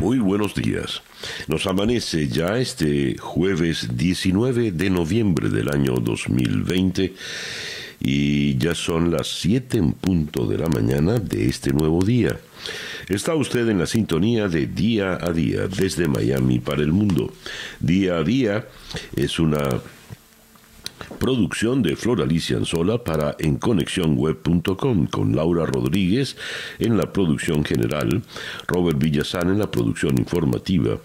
Muy buenos días. Nos amanece ya este jueves 19 de noviembre del año 2020 y ya son las 7 en punto de la mañana de este nuevo día. Está usted en la sintonía de Día a Día desde Miami para el mundo. Día a Día es una producción de Flor Alicia Anzola para enconexionweb.com con Laura Rodríguez en la producción general, Robert Villazán en la producción informativa.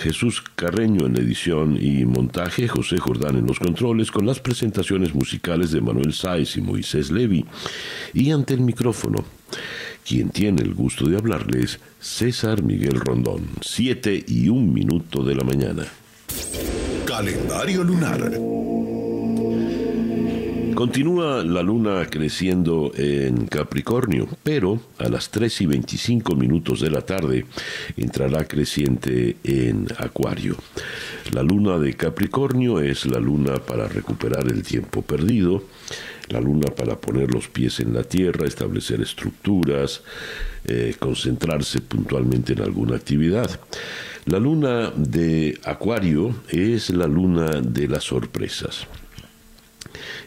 Jesús Carreño en edición y montaje, José Jordán en los controles, con las presentaciones musicales de Manuel Sáez y Moisés Levi. Y ante el micrófono, quien tiene el gusto de hablarles, César Miguel Rondón, 7 y un minuto de la mañana. Calendario lunar. Continúa la luna creciendo en Capricornio, pero a las 3 y 25 minutos de la tarde entrará creciente en Acuario. La luna de Capricornio es la luna para recuperar el tiempo perdido, la luna para poner los pies en la tierra, establecer estructuras, eh, concentrarse puntualmente en alguna actividad. La luna de Acuario es la luna de las sorpresas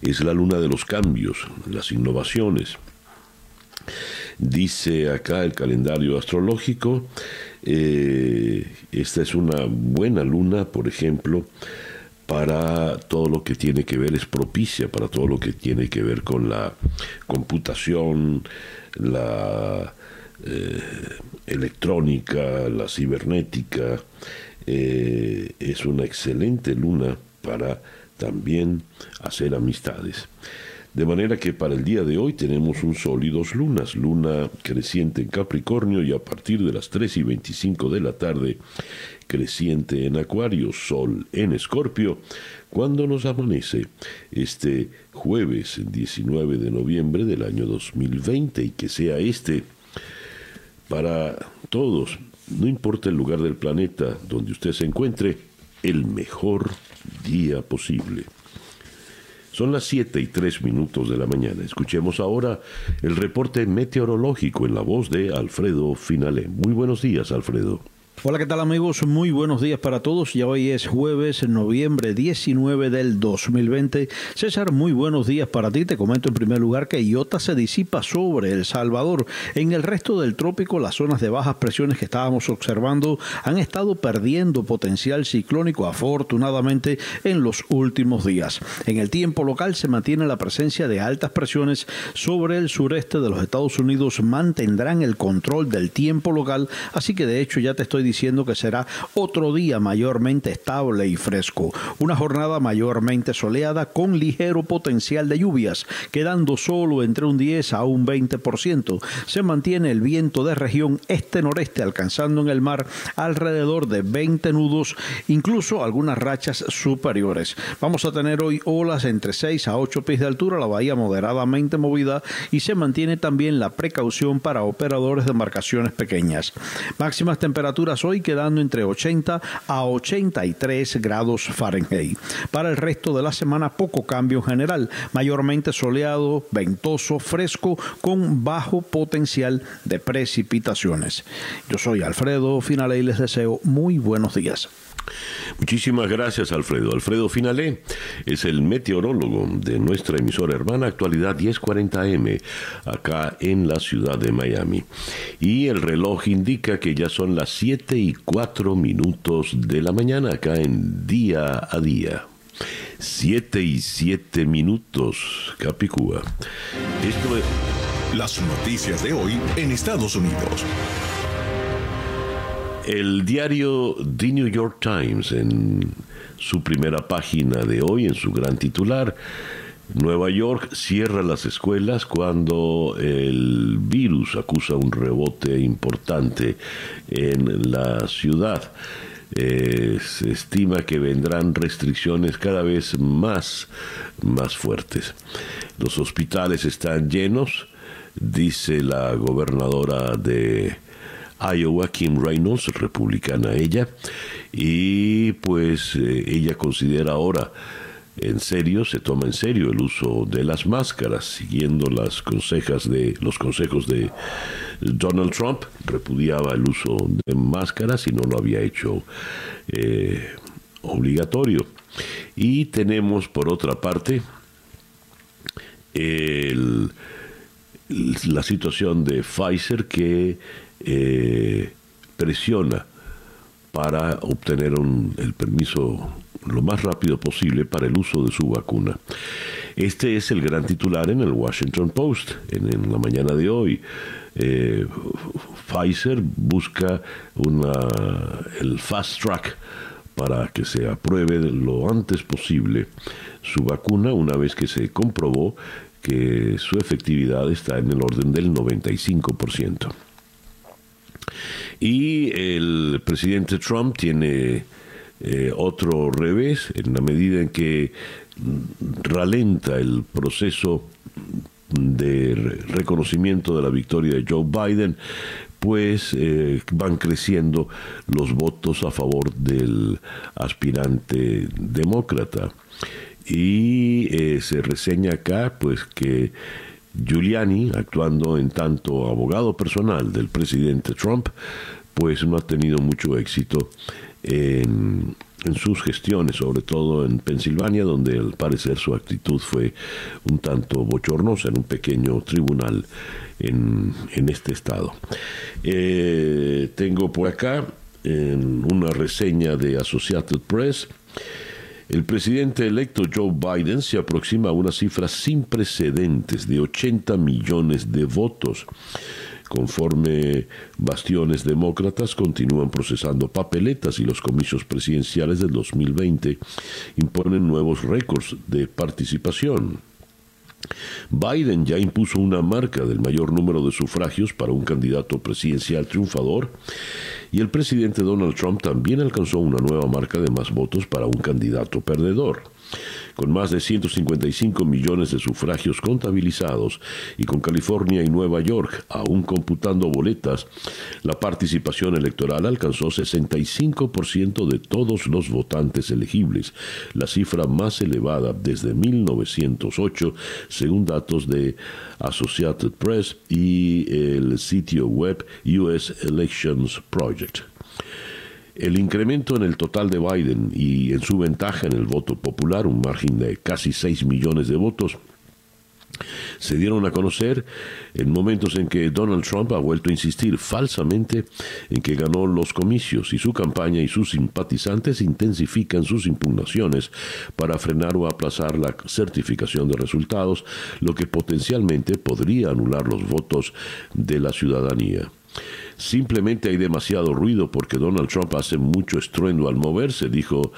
es la luna de los cambios, las innovaciones. Dice acá el calendario astrológico, eh, esta es una buena luna, por ejemplo, para todo lo que tiene que ver, es propicia para todo lo que tiene que ver con la computación, la eh, electrónica, la cibernética. Eh, es una excelente luna para también hacer amistades. De manera que para el día de hoy tenemos un sol y dos lunas, luna creciente en Capricornio y a partir de las 3 y 25 de la tarde creciente en Acuario, sol en Escorpio, cuando nos amanece este jueves 19 de noviembre del año 2020 y que sea este para todos, no importa el lugar del planeta donde usted se encuentre, el mejor día posible. Son las 7 y 3 minutos de la mañana. Escuchemos ahora el reporte meteorológico en la voz de Alfredo Finale. Muy buenos días, Alfredo. Hola, ¿qué tal amigos? Muy buenos días para todos. Ya hoy es jueves, noviembre 19 del 2020. César, muy buenos días para ti. Te comento en primer lugar que Iota se disipa sobre El Salvador. En el resto del trópico, las zonas de bajas presiones que estábamos observando han estado perdiendo potencial ciclónico afortunadamente en los últimos días. En el tiempo local se mantiene la presencia de altas presiones sobre el sureste de los Estados Unidos. Mantendrán el control del tiempo local, así que de hecho ya te estoy diciendo que será otro día mayormente estable y fresco. Una jornada mayormente soleada con ligero potencial de lluvias, quedando solo entre un 10 a un 20%. Se mantiene el viento de región este-noreste alcanzando en el mar alrededor de 20 nudos, incluso algunas rachas superiores. Vamos a tener hoy olas entre 6 a 8 pies de altura, la bahía moderadamente movida y se mantiene también la precaución para operadores de embarcaciones pequeñas. Máximas temperaturas hoy quedando entre 80 a 83 grados Fahrenheit. Para el resto de la semana poco cambio en general, mayormente soleado, ventoso, fresco, con bajo potencial de precipitaciones. Yo soy Alfredo Finale y les deseo muy buenos días. Muchísimas gracias, Alfredo. Alfredo Finalé es el meteorólogo de nuestra emisora hermana Actualidad 1040M, acá en la ciudad de Miami. Y el reloj indica que ya son las 7 y 4 minutos de la mañana, acá en Día a Día. 7 y 7 minutos, Capicúa. Esto es. Las noticias de hoy en Estados Unidos. El diario The New York Times, en su primera página de hoy, en su gran titular, Nueva York cierra las escuelas cuando el virus acusa un rebote importante en la ciudad. eh, se estima que vendrán restricciones cada vez más, más fuertes. Los hospitales están llenos, dice la gobernadora de Iowa, Kim Reynolds, republicana ella, y pues eh, ella considera ahora en serio, se toma en serio el uso de las máscaras, siguiendo las consejas de, los consejos de Donald Trump, repudiaba el uso de máscaras y no lo había hecho eh, obligatorio. Y tenemos por otra parte la situación de Pfizer que eh, presiona para obtener el permiso lo más rápido posible para el uso de su vacuna. Este es el gran titular en el Washington Post en, la mañana de hoy. Eh, Pfizer busca una, el fast track para que se apruebe lo antes posible su vacuna una vez que se comprobó que su efectividad está en el orden del 95%. Y el presidente Trump tiene eh, otro revés, en la medida en que ralenta el proceso de reconocimiento de la victoria de Joe Biden, pues eh, van creciendo los votos a favor del aspirante demócrata. Y eh, se reseña acá pues que Giuliani, actuando en tanto abogado personal del presidente Trump, pues no ha tenido mucho éxito en, sus gestiones, sobre todo en Pensilvania, donde al parecer su actitud fue un tanto bochornosa en un pequeño tribunal en, este estado. Eh, tengo por acá en una reseña de Associated Press. El presidente electo Joe Biden se aproxima a una cifra sin precedentes de 80 millones de votos conforme bastiones demócratas continúan procesando papeletas y los comicios presidenciales del 2020 imponen nuevos récords de participación. Biden ya impuso una marca del mayor número de sufragios para un candidato presidencial triunfador y el presidente Donald Trump también alcanzó una nueva marca de más votos para un candidato perdedor con más de 155 millones de sufragios contabilizados y con California y Nueva York aún computando boletas, la participación electoral alcanzó 65% de todos los votantes elegibles, la cifra más elevada desde 1908 según datos de Associated Press y el sitio web US Elections Project. El incremento en el total de Biden y en su ventaja en el voto popular, un margen de casi 6 millones de votos, se dieron a conocer en momentos en que Donald Trump ha vuelto a insistir falsamente en que ganó los comicios y su campaña y sus simpatizantes intensifican sus impugnaciones para frenar o aplazar la certificación de resultados, lo que potencialmente podría anular los votos de la ciudadanía. Simplemente hay demasiado ruido porque Donald Trump hace mucho estruendo al moverse, dijo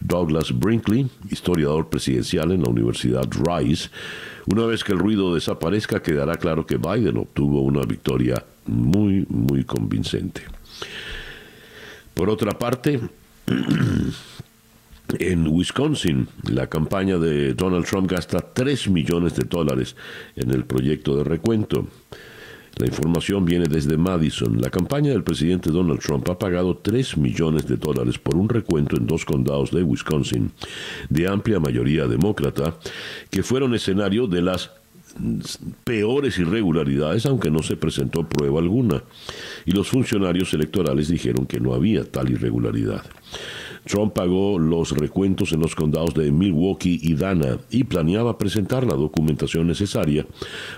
Douglas Brinkley, historiador presidencial en la Universidad Rice. Una vez que el ruido desaparezca, quedará claro que Biden obtuvo una victoria muy, muy convincente. Por otra parte, en Wisconsin, la campaña de Donald Trump gasta 3 millones de dólares en el proyecto de recuento. La información viene desde Madison. La campaña del presidente Donald Trump ha pagado 3 millones de dólares por un recuento en dos condados de Wisconsin, de amplia mayoría demócrata, que fueron escenario de las peores irregularidades, aunque no se presentó prueba alguna. Y los funcionarios electorales dijeron que no había tal irregularidad. Trump pagó los recuentos en los condados de Milwaukee y Dana y planeaba presentar la documentación necesaria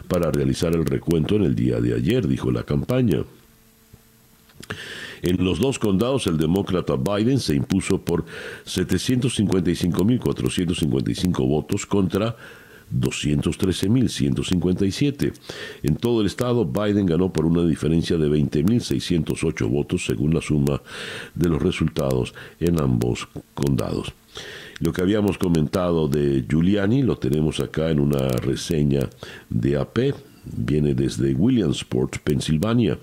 para realizar el recuento en el día de ayer, dijo la campaña. En los dos condados, el demócrata Biden se impuso por 755.455 votos contra 213.157. En todo el estado, Biden ganó por una diferencia de 20.608 votos según la suma de los resultados en ambos condados. Lo que habíamos comentado de Giuliani lo tenemos acá en una reseña de AP. Viene desde Williamsport, Pensilvania.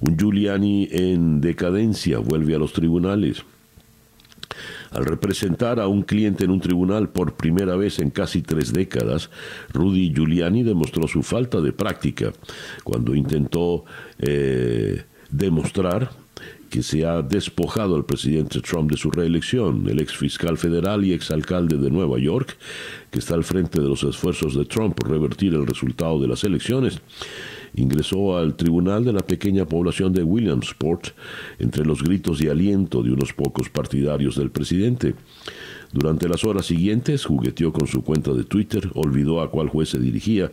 Un Giuliani en decadencia vuelve a los tribunales. Al representar a un cliente en un tribunal por primera vez en casi tres décadas, Rudy Giuliani demostró su falta de práctica cuando intentó eh, demostrar que se ha despojado al presidente Trump de su reelección, el ex fiscal federal y ex alcalde de Nueva York, que está al frente de los esfuerzos de Trump por revertir el resultado de las elecciones, ingresó al tribunal de la pequeña población de Williamsport entre los gritos de aliento de unos pocos partidarios del presidente. Durante las horas siguientes jugueteó con su cuenta de Twitter, olvidó a cuál juez se dirigía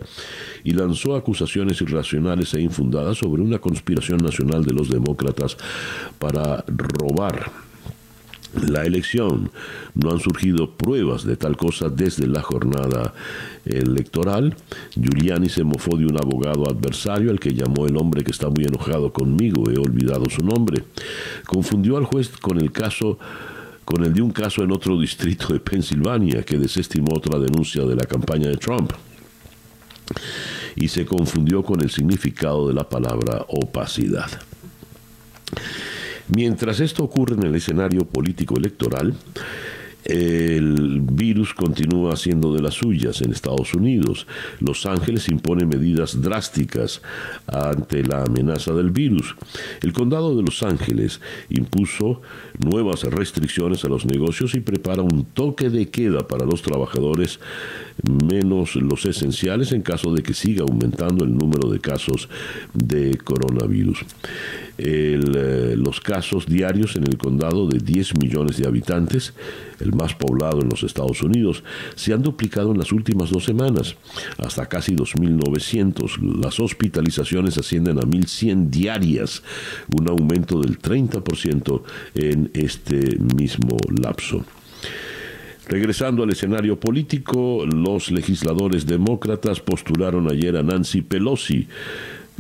y lanzó acusaciones irracionales e infundadas sobre una conspiración nacional de los demócratas para robar la elección. No han surgido pruebas de tal cosa desde la jornada electoral. Giuliani se mofó de un abogado adversario al que llamó el hombre que está muy enojado conmigo, he olvidado su nombre. Confundió al juez con el caso con el de un caso en otro distrito de Pensilvania que desestimó otra denuncia de la campaña de Trump y se confundió con el significado de la palabra opacidad. Mientras esto ocurre en el escenario político electoral, el virus continúa haciendo de las suyas en Estados Unidos. Los Ángeles impone medidas drásticas ante la amenaza del virus. El condado de Los Ángeles impuso nuevas restricciones a los negocios y prepara un toque de queda para los trabajadores menos los esenciales en caso de que siga aumentando el número de casos de coronavirus. Eh, los casos diarios en el condado de 10 millones de habitantes, el más poblado en los Estados Unidos, se han duplicado en las últimas dos semanas, hasta casi 2.900. Las hospitalizaciones ascienden a 1.100 diarias, un aumento del 30% en este mismo lapso. Regresando al escenario político, los legisladores demócratas postularon ayer a Nancy Pelosi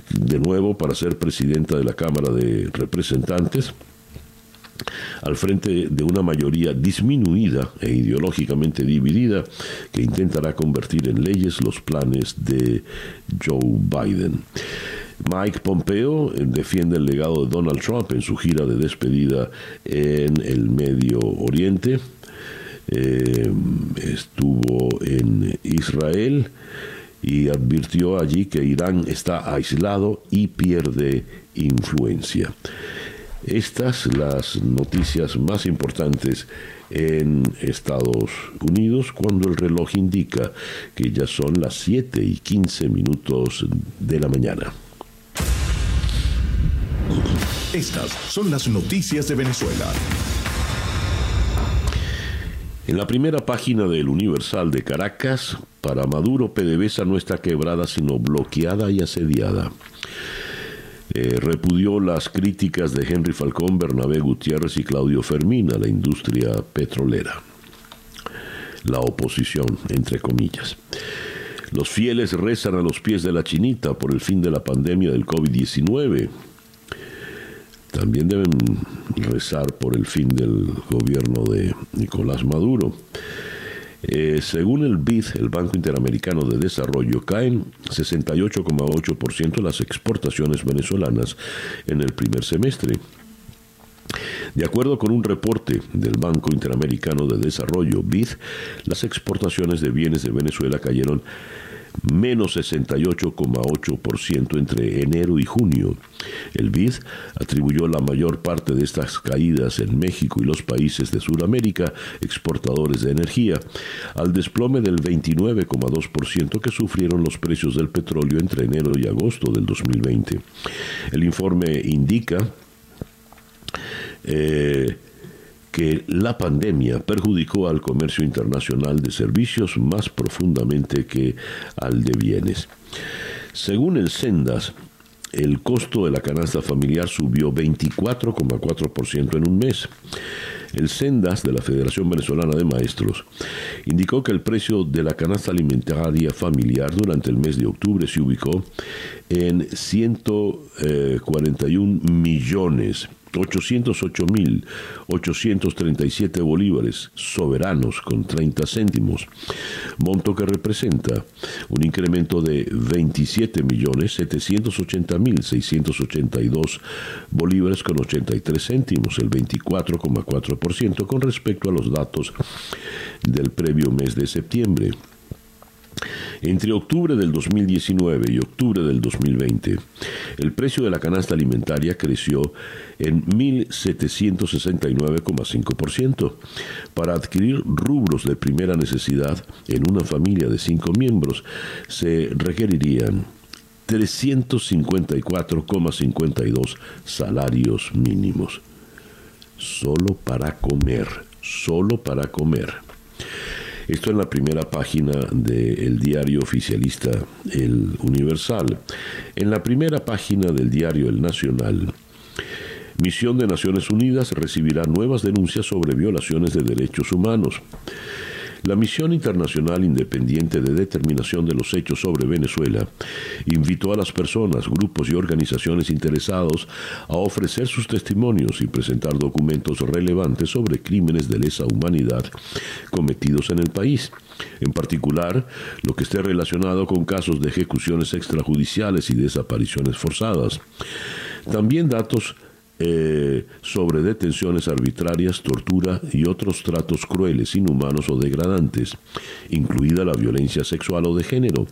de nuevo para ser presidenta de la Cámara de Representantes al frente de una mayoría disminuida e ideológicamente dividida que intentará convertir en leyes los planes de Joe Biden. Mike Pompeo defiende el legado de Donald Trump en su gira de despedida en el Medio Oriente. Eh, estuvo en Israel y advirtió allí que Irán está aislado y pierde influencia. Estas las noticias más importantes en Estados Unidos cuando el reloj indica que ya son las 7 y 15 minutos de la mañana. Estas son las noticias de Venezuela. En la primera página del Universal de Caracas, para Maduro PDVSA no está quebrada sino bloqueada y asediada. Eh, repudió las críticas de Henry Falcón, Bernabé Gutiérrez y Claudio Fermín a la industria petrolera. La oposición, entre comillas. Los fieles rezan a los pies de la chinita por el fin de la pandemia del COVID-19 también deben rezar por el fin del gobierno de Nicolás Maduro. Eh, según el BID, el Banco Interamericano de Desarrollo, caen 68,8% las exportaciones venezolanas en el primer semestre. De acuerdo con un reporte del Banco Interamericano de Desarrollo, BID, las exportaciones de bienes de Venezuela cayeron menos 68,8% entre enero y junio. El BID atribuyó la mayor parte de estas caídas en México y los países de Sudamérica exportadores de energía al desplome del 29,2% que sufrieron los precios del petróleo entre enero y agosto del 2020. El informe indica eh, que la pandemia perjudicó al comercio internacional de servicios más profundamente que al de bienes. Según el Sendas, el costo de la canasta familiar subió 24,4% en un mes. El Sendas de la Federación Venezolana de Maestros indicó que el precio de la canasta alimentaria familiar durante el mes de octubre se ubicó en 141 millones 808.837 bolívares soberanos con 30 céntimos, monto que representa un incremento de 27.780.682 bolívares con 83 céntimos, el 24,4% con respecto a los datos del previo mes de septiembre. Entre octubre del 2019 y octubre del 2020, el precio de la canasta alimentaria creció en 1.769,5%. Para adquirir rubros de primera necesidad en una familia de cinco miembros se requerirían 354,52 salarios mínimos. Solo para comer, solo para comer. Esto en la primera página del diario oficialista El Universal. En la primera página del diario El Nacional, Misión de Naciones Unidas recibirá nuevas denuncias sobre violaciones de derechos humanos. La Misión Internacional Independiente de Determinación de los Hechos sobre Venezuela invitó a las personas, grupos y organizaciones interesados a ofrecer sus testimonios y presentar documentos relevantes sobre crímenes de lesa humanidad cometidos en el país. En particular, lo que esté relacionado con casos de ejecuciones extrajudiciales y desapariciones forzadas. También datos eh, sobre detenciones arbitrarias, tortura y otros tratos crueles, inhumanos o degradantes, incluida la violencia sexual o de género.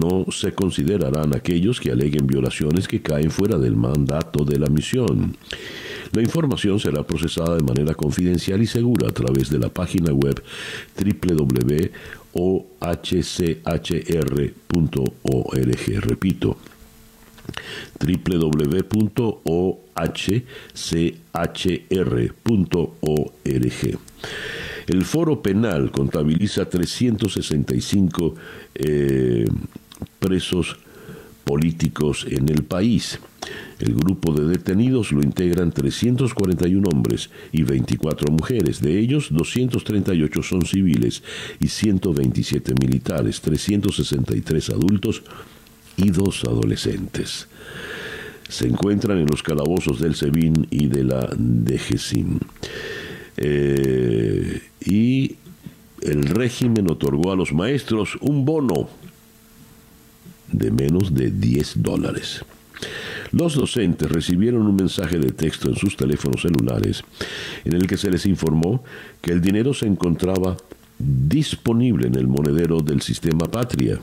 No se considerarán aquellos que aleguen violaciones que caen fuera del mandato de la misión. La información será procesada de manera confidencial y segura a través de la página web www.ohchr.org. Repito, www.ohchr.org. El foro penal contabiliza 365 eh, presos políticos en el país. El grupo de detenidos lo integran 341 hombres y 24 mujeres. De ellos, 238 son civiles y 127 militares, 363 adultos y dos adolescentes. Se encuentran en los calabozos del SEBIN y de la DGSIM. Eh, y el régimen otorgó a los maestros un bono de menos de 10 dólares. Los docentes recibieron un mensaje de texto en sus teléfonos celulares en el que se les informó que el dinero se encontraba disponible en el monedero del sistema Patria.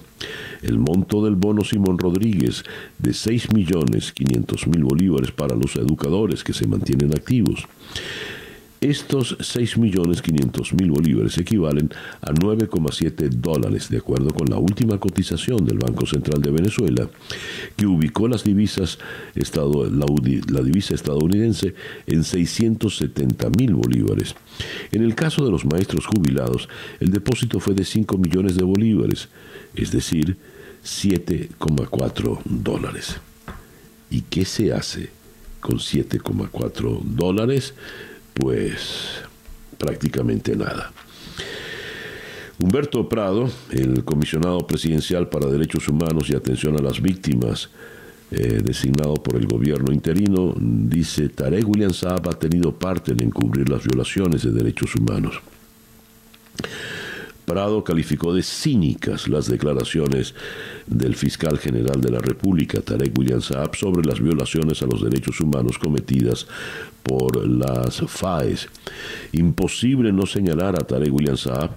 El monto del bono Simón Rodríguez de 6.500.000 bolívares para los educadores que se mantienen activos. Estos 6.500.000 bolívares equivalen a 9,7 dólares, de acuerdo con la última cotización del Banco Central de Venezuela, que ubicó las divisas la, divisa estadounidense en 670.000 bolívares. En el caso de los maestros jubilados, el depósito fue de 5 millones de bolívares, es decir, 7,4 dólares. ¿Y qué se hace con 7,4 dólares? Pues prácticamente nada. Humberto Prado, el comisionado presidencial para Derechos Humanos y Atención a las Víctimas, eh, designado por el gobierno interino, dice, Tarek William Saab ha tenido parte en encubrir las violaciones de derechos humanos. Prado calificó de cínicas las declaraciones del fiscal general de la República, Tarek William Saab, sobre las violaciones a los derechos humanos cometidas por las FAES. Imposible no señalar a Tarek William Saab,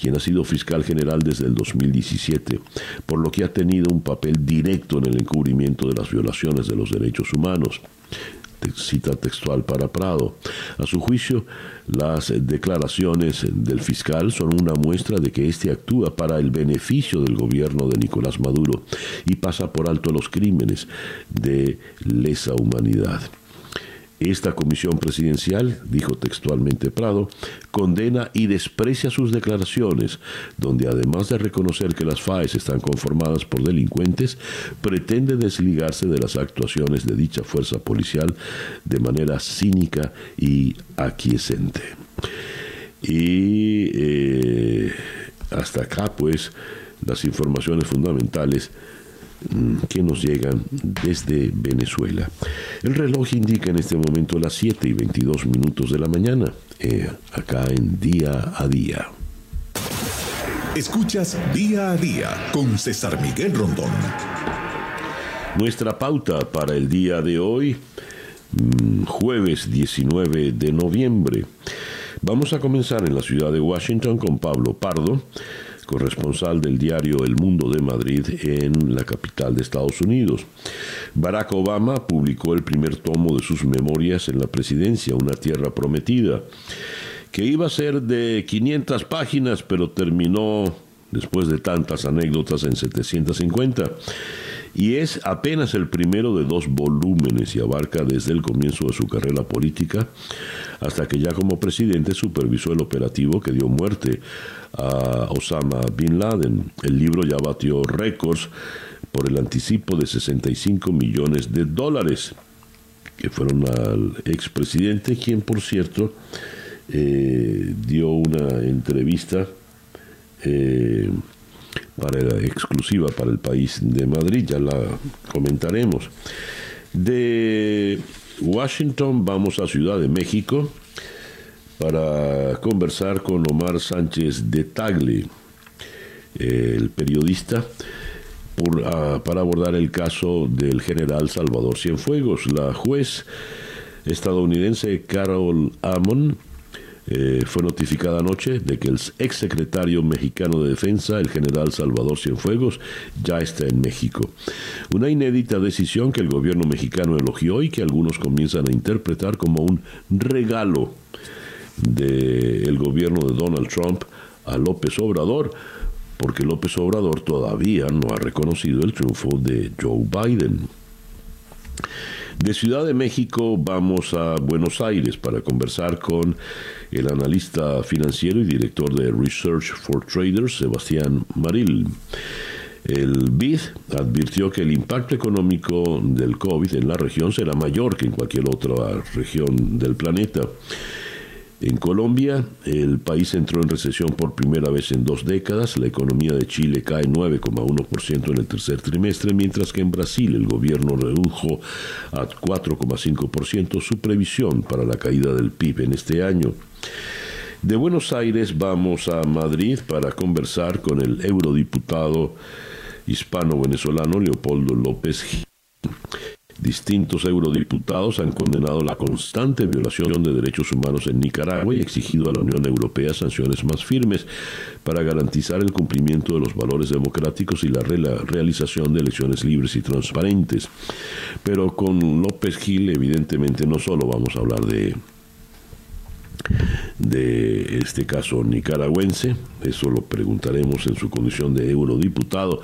quien ha sido fiscal general desde el 2017, por lo que ha tenido un papel directo en el encubrimiento de las violaciones de los derechos humanos cita textual para Prado. A su juicio, las declaraciones del fiscal son una muestra de que éste actúa para el beneficio del gobierno de Nicolás Maduro y pasa por alto los crímenes de lesa humanidad. Esta comisión presidencial, dijo textualmente Prado, condena y desprecia sus declaraciones, donde además de reconocer que las FAES están conformadas por delincuentes, pretende desligarse de las actuaciones de dicha fuerza policial de manera cínica y aquiescente. Y eh, hasta acá, pues, las informaciones fundamentales que nos llegan desde Venezuela. El reloj indica en este momento las 7 y 22 minutos de la mañana, eh, acá en día a día. Escuchas día a día con César Miguel Rondón. Nuestra pauta para el día de hoy, mm, jueves 19 de noviembre. Vamos a comenzar en la ciudad de Washington con Pablo Pardo, corresponsal del diario El Mundo de Madrid en la capital de Estados Unidos. Barack Obama publicó el primer tomo de sus memorias en la presidencia, Una Tierra Prometida, que iba a ser de 500 páginas, pero terminó, después de tantas anécdotas, en 750 y es apenas el primero de dos volúmenes y abarca desde el comienzo de su carrera política hasta que ya como presidente supervisó el operativo que dio muerte a Osama Bin Laden. El libro ya batió récords por el anticipo de 65 millones de dólares que fueron al expresidente, quien por cierto eh, dio una entrevista eh, para exclusiva para el país de Madrid, ya la comentaremos. De Washington vamos a Ciudad de México para conversar con Omar Sánchez de Tagle, el periodista, ah, para abordar el caso del general Salvador Cienfuegos. La juez estadounidense Carol Amon eh, fue notificada anoche de que el exsecretario mexicano de Defensa, el general Salvador Cienfuegos, ya está en México. Una inédita decisión que el gobierno mexicano elogió y que algunos comienzan a interpretar como un regalo del gobierno de Donald Trump a López Obrador, porque López Obrador todavía no ha reconocido el triunfo de Joe Biden. De Ciudad de México vamos a Buenos Aires para conversar con el analista financiero y director de Research for Traders, Sebastián Maril. El BID advirtió que el impacto económico del COVID en la región será mayor que en cualquier otra región del planeta. En Colombia, el país entró en recesión por primera vez en dos décadas. La economía de Chile cae 9,1% en el tercer trimestre, mientras que en Brasil el gobierno redujo a 4,5% su previsión para la caída del PIB en este año. De Buenos Aires vamos a Madrid para conversar con el eurodiputado hispano-venezolano Leopoldo López Distintos eurodiputados han condenado la constante violación de derechos humanos en Nicaragua y exigido a la Unión Europea sanciones más firmes para garantizar el cumplimiento de los valores democráticos y la realización de elecciones libres y transparentes. Pero con López Gil evidentemente no solo vamos a hablar de de este caso nicaragüense, eso lo preguntaremos en su condición de eurodiputado.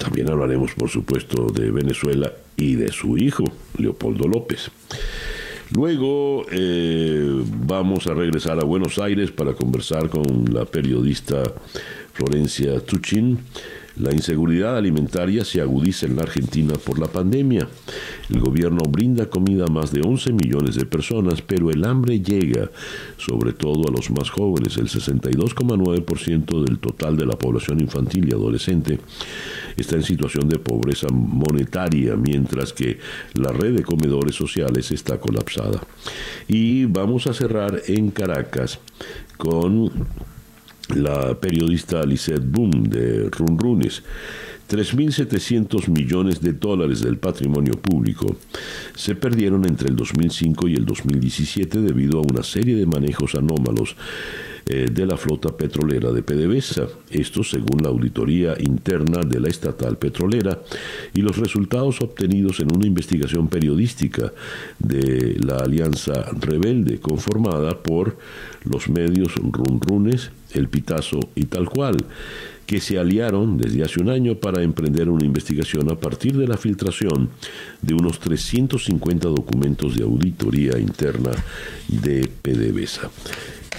También hablaremos, por supuesto, de Venezuela y de su hijo, Leopoldo López. Luego eh, vamos a regresar a Buenos Aires para conversar con la periodista Florencia Tuchin la inseguridad alimentaria se agudiza en la Argentina por la pandemia. El gobierno brinda comida a más de 11 millones de personas, pero el hambre llega sobre todo a los más jóvenes. El 62,9% del total de la población infantil y adolescente está en situación de pobreza monetaria, mientras que la red de comedores sociales está colapsada. Y vamos a cerrar en Caracas con la periodista Lisette Boom de Runrunes. 3.700 millones de dólares del patrimonio público se perdieron entre el 2005 y el 2017 debido a una serie de manejos anómalos eh, de la flota petrolera de PDVSA. Esto según la auditoría interna de la estatal petrolera y los resultados obtenidos en una investigación periodística de la Alianza Rebelde conformada por los medios Runrunes, El Pitazo y Tal Cual que se aliaron desde hace un año para emprender una investigación a partir de la filtración de unos 350 documentos de auditoría interna de PDVSA.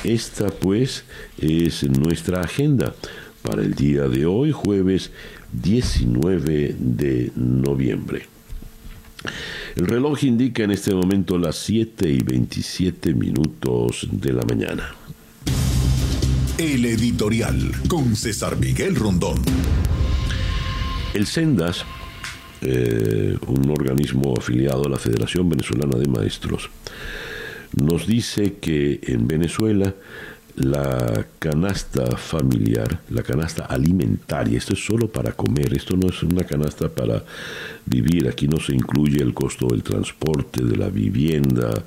Esta pues es nuestra agenda para el día de hoy, jueves 19 de noviembre. El reloj indica en este momento las 7 y 27 minutos de la mañana. El editorial con César Miguel Rondón. El Sendas eh, un organismo afiliado a la Federación Venezolana de Maestros, nos dice que en Venezuela la canasta familiar, la canasta alimentaria, esto es solo para comer, esto no es una canasta para vivir, aquí no se incluye el costo del transporte, de la vivienda,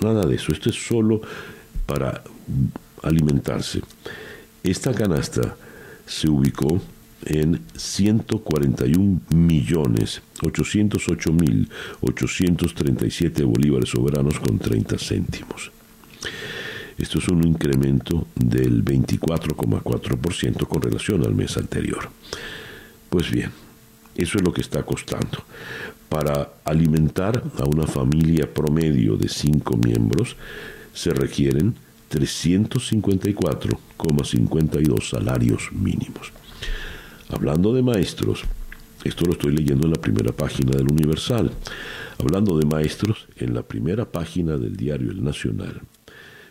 nada de eso, esto es solo para alimentarse. Esta canasta se ubicó en 141 millones 808 mil 837 bolívares soberanos con 30 céntimos. Esto es un incremento del 24,4% con relación al mes anterior. Pues bien, eso es lo que está costando. Para alimentar a una familia promedio de 5 miembros se requieren 354,52 salarios mínimos. Hablando de maestros, esto lo estoy leyendo en la primera página del Universal. Hablando de maestros, en la primera página del diario El Nacional,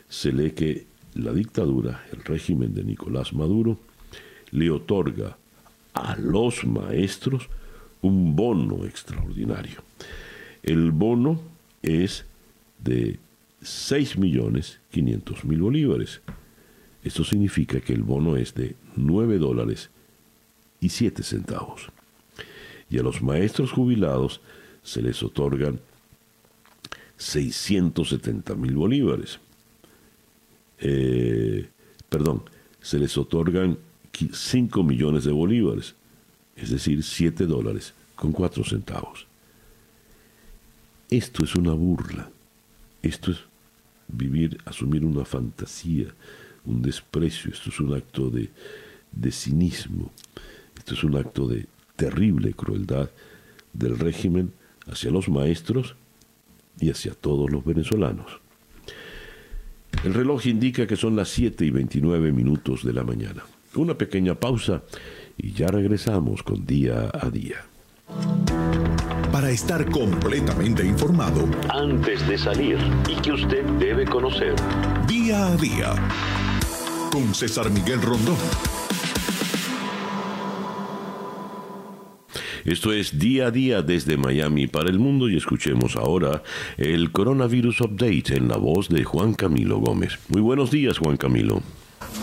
se lee que la dictadura, el régimen de Nicolás Maduro, le otorga a los maestros un bono extraordinario. El bono es de 6.500.000 bolívares. Esto significa que el bono es de 9 dólares y 7 centavos. Y a los maestros jubilados se les otorgan 670.000 bolívares. Eh, perdón, se les otorgan 5 millones de bolívares, es decir, 7 dólares con 4 centavos. Esto es una burla, esto es vivir, asumir una fantasía, un desprecio, esto es un acto de, de cinismo, esto es un acto de terrible crueldad del régimen hacia los maestros y hacia todos los venezolanos. El reloj indica que son las 7 y 29 minutos de la mañana. Una pequeña pausa y ya regresamos con día a día. Para estar completamente informado, antes de salir y que usted debe conocer. Día a día. Con César Miguel Rondón. Esto es día a día desde Miami para el mundo y escuchemos ahora el Coronavirus Update en la voz de Juan Camilo Gómez. Muy buenos días, Juan Camilo.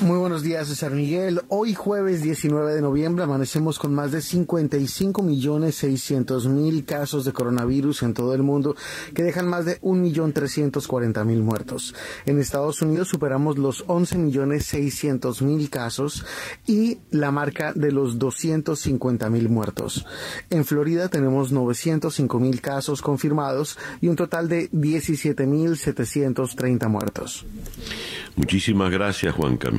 Muy buenos días, César Miguel. Hoy jueves 19 de noviembre amanecemos con más de 55 millones 600 mil casos de coronavirus en todo el mundo que dejan más de 1 millón 340 mil muertos. En Estados Unidos superamos los 11 millones 600 mil casos y la marca de los 250 mil muertos. En Florida tenemos 905 mil casos confirmados y un total de 17 mil 730 muertos. Muchísimas gracias, Juan Camilo.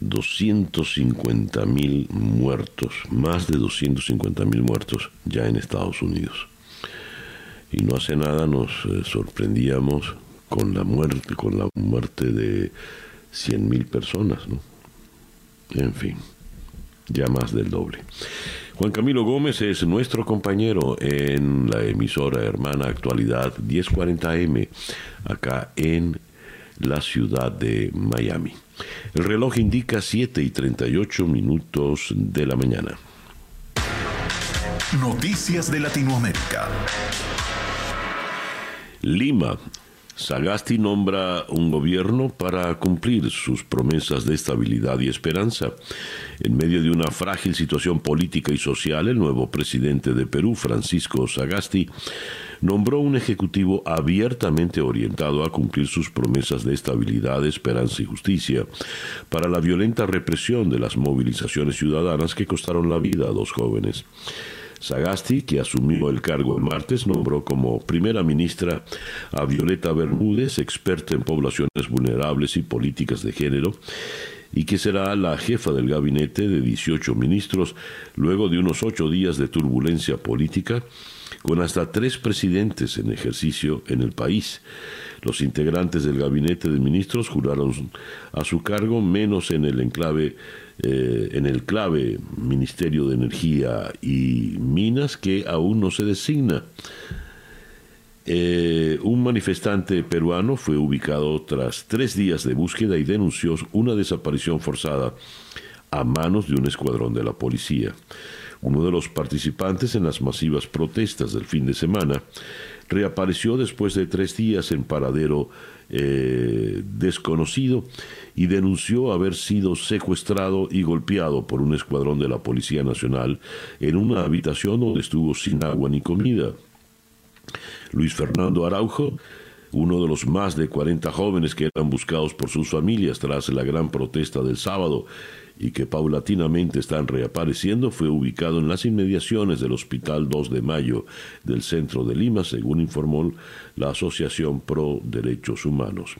250 mil muertos, más de 250 mil muertos ya en Estados Unidos. Y no hace nada nos eh, sorprendíamos con la muerte, con la muerte de 100 mil personas. En fin, ya más del doble. Juan Camilo Gómez es nuestro compañero en la emisora hermana Actualidad 1040M, acá en la ciudad de Miami. El reloj indica 7 y 38 minutos de la mañana. Noticias de Latinoamérica. Lima Sagasti nombra un gobierno para cumplir sus promesas de estabilidad y esperanza. En medio de una frágil situación política y social, el nuevo presidente de Perú, Francisco Sagasti, nombró un ejecutivo abiertamente orientado a cumplir sus promesas de estabilidad, esperanza y justicia para la violenta represión de las movilizaciones ciudadanas que costaron la vida a dos jóvenes. Sagasti, que asumió el cargo el martes, nombró como primera ministra a Violeta Bermúdez, experta en poblaciones vulnerables y políticas de género, y que será la jefa del gabinete de 18 ministros luego de unos ocho días de turbulencia política, con hasta tres presidentes en ejercicio en el país. Los integrantes del gabinete de ministros juraron a su cargo menos en el enclave eh, en el clave Ministerio de Energía y Minas que aún no se designa. Eh, un manifestante peruano fue ubicado tras tres días de búsqueda y denunció una desaparición forzada a manos de un escuadrón de la policía. Uno de los participantes en las masivas protestas del fin de semana, reapareció después de tres días en paradero eh, desconocido y denunció haber sido secuestrado y golpeado por un escuadrón de la Policía Nacional en una habitación donde estuvo sin agua ni comida. Luis Fernando Araujo, uno de los más de 40 jóvenes que eran buscados por sus familias tras la gran protesta del sábado y que paulatinamente están reapareciendo, fue ubicado en las inmediaciones del Hospital 2 de Mayo del centro de Lima, según informó la Asociación Pro Derechos Humanos.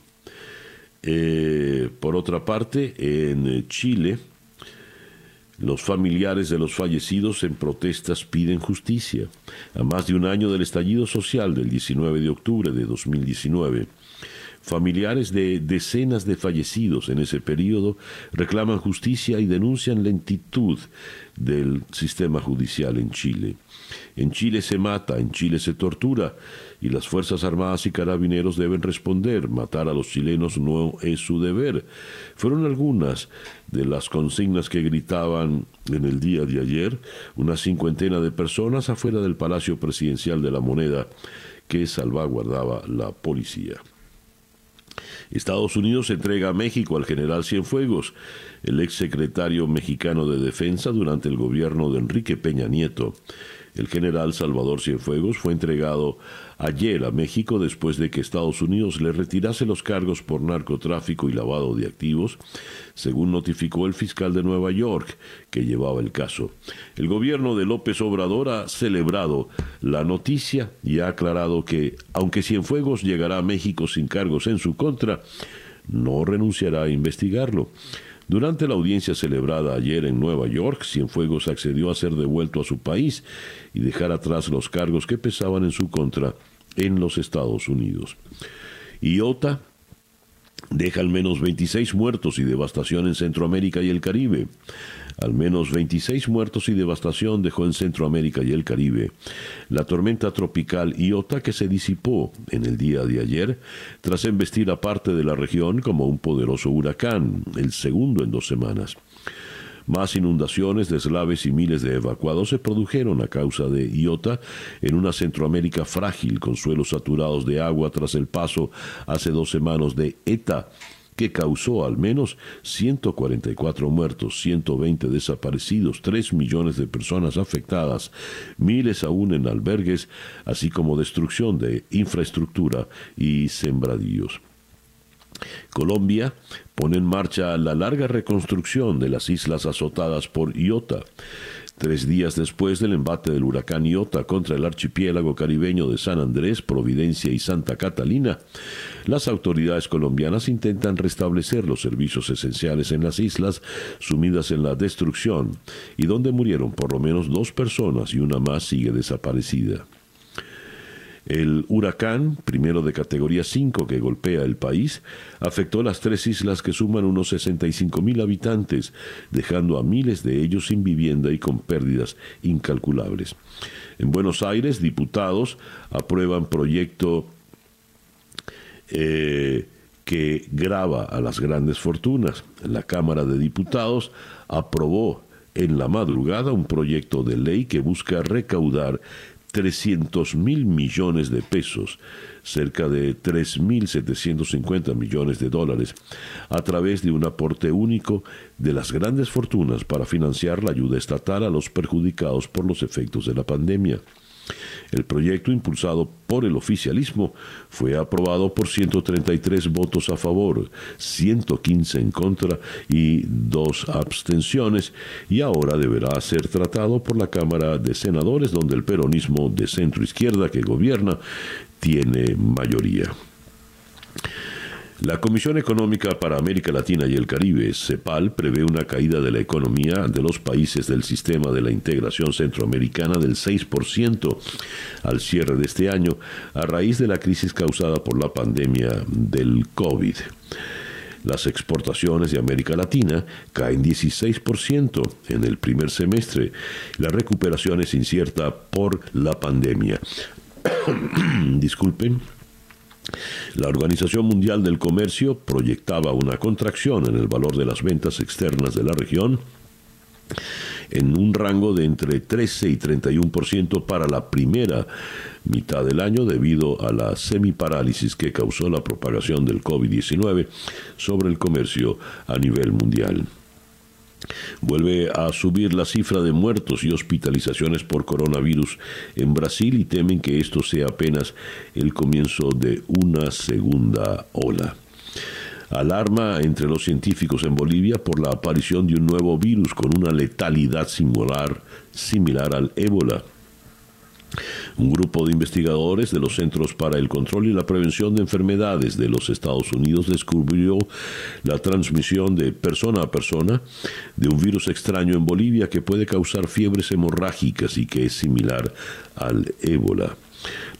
Eh, por otra parte, en Chile, los familiares de los fallecidos en protestas piden justicia. A más de un año del estallido social del 19 de octubre de 2019, Familiares de decenas de fallecidos en ese periodo reclaman justicia y denuncian lentitud del sistema judicial en Chile. En Chile se mata, en Chile se tortura y las Fuerzas Armadas y Carabineros deben responder. Matar a los chilenos no es su deber. Fueron algunas de las consignas que gritaban en el día de ayer una cincuentena de personas afuera del Palacio Presidencial de la Moneda que salvaguardaba la policía. Estados Unidos entrega a México al general Cienfuegos, el ex secretario mexicano de Defensa durante el gobierno de Enrique Peña Nieto. El general Salvador Cienfuegos fue entregado ayer a México después de que Estados Unidos le retirase los cargos por narcotráfico y lavado de activos, según notificó el fiscal de Nueva York que llevaba el caso. El gobierno de López Obrador ha celebrado la noticia y ha aclarado que, aunque Cienfuegos llegará a México sin cargos en su contra, no renunciará a investigarlo. Durante la audiencia celebrada ayer en Nueva York, Cienfuegos accedió a ser devuelto a su país y dejar atrás los cargos que pesaban en su contra en los Estados Unidos. IOTA deja al menos 26 muertos y devastación en Centroamérica y el Caribe. Al menos 26 muertos y devastación dejó en Centroamérica y el Caribe la tormenta tropical Iota que se disipó en el día de ayer tras embestir a parte de la región como un poderoso huracán, el segundo en dos semanas. Más inundaciones, deslaves y miles de evacuados se produjeron a causa de Iota en una Centroamérica frágil con suelos saturados de agua tras el paso hace dos semanas de ETA que causó al menos 144 muertos, 120 desaparecidos, 3 millones de personas afectadas, miles aún en albergues, así como destrucción de infraestructura y sembradíos. Colombia pone en marcha la larga reconstrucción de las islas azotadas por Iota. Tres días después del embate del huracán Iota contra el archipiélago caribeño de San Andrés, Providencia y Santa Catalina, las autoridades colombianas intentan restablecer los servicios esenciales en las islas sumidas en la destrucción y donde murieron por lo menos dos personas y una más sigue desaparecida. El huracán, primero de categoría 5 que golpea el país, afectó las tres islas que suman unos 65 mil habitantes, dejando a miles de ellos sin vivienda y con pérdidas incalculables. En Buenos Aires, diputados aprueban proyecto eh, que graba a las grandes fortunas. La Cámara de Diputados aprobó en la madrugada un proyecto de ley que busca recaudar 300 mil millones de pesos, cerca de 3.750 millones de dólares, a través de un aporte único de las grandes fortunas para financiar la ayuda estatal a los perjudicados por los efectos de la pandemia. El proyecto, impulsado por el oficialismo, fue aprobado por 133 votos a favor, 115 en contra y dos abstenciones, y ahora deberá ser tratado por la Cámara de Senadores, donde el peronismo de centro izquierda que gobierna tiene mayoría. La Comisión Económica para América Latina y el Caribe, CEPAL, prevé una caída de la economía de los países del sistema de la integración centroamericana del 6% al cierre de este año a raíz de la crisis causada por la pandemia del COVID. Las exportaciones de América Latina caen 16% en el primer semestre. La recuperación es incierta por la pandemia. Disculpen. La Organización Mundial del Comercio proyectaba una contracción en el valor de las ventas externas de la región en un rango de entre 13 y 31% para la primera mitad del año debido a la semiparálisis que causó la propagación del COVID-19 sobre el comercio a nivel mundial. Vuelve a subir la cifra de muertos y hospitalizaciones por coronavirus en Brasil y temen que esto sea apenas el comienzo de una segunda ola. Alarma entre los científicos en Bolivia por la aparición de un nuevo virus con una letalidad similar, similar al ébola. Un grupo de investigadores de los Centros para el Control y la Prevención de Enfermedades de los Estados Unidos descubrió la transmisión de persona a persona de un virus extraño en Bolivia que puede causar fiebres hemorrágicas y que es similar al ébola.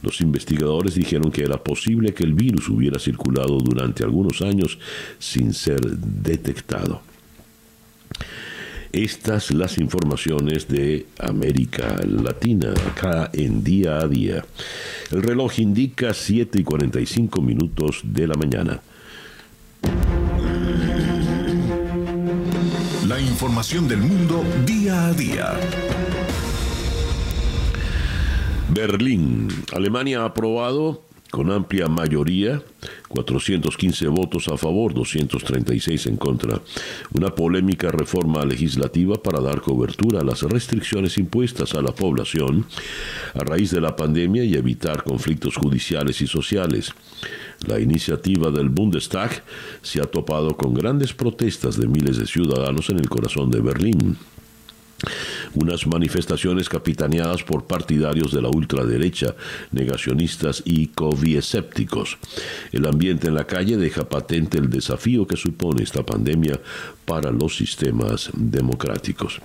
Los investigadores dijeron que era posible que el virus hubiera circulado durante algunos años sin ser detectado. Estas las informaciones de América Latina, acá en día a día. El reloj indica 7 y 45 minutos de la mañana. La información del mundo día a día. Berlín. Alemania ha aprobado con amplia mayoría, 415 votos a favor, 236 en contra, una polémica reforma legislativa para dar cobertura a las restricciones impuestas a la población a raíz de la pandemia y evitar conflictos judiciales y sociales. La iniciativa del Bundestag se ha topado con grandes protestas de miles de ciudadanos en el corazón de Berlín unas manifestaciones capitaneadas por partidarios de la ultraderecha, negacionistas y coviescépticos. El ambiente en la calle deja patente el desafío que supone esta pandemia para los sistemas democráticos.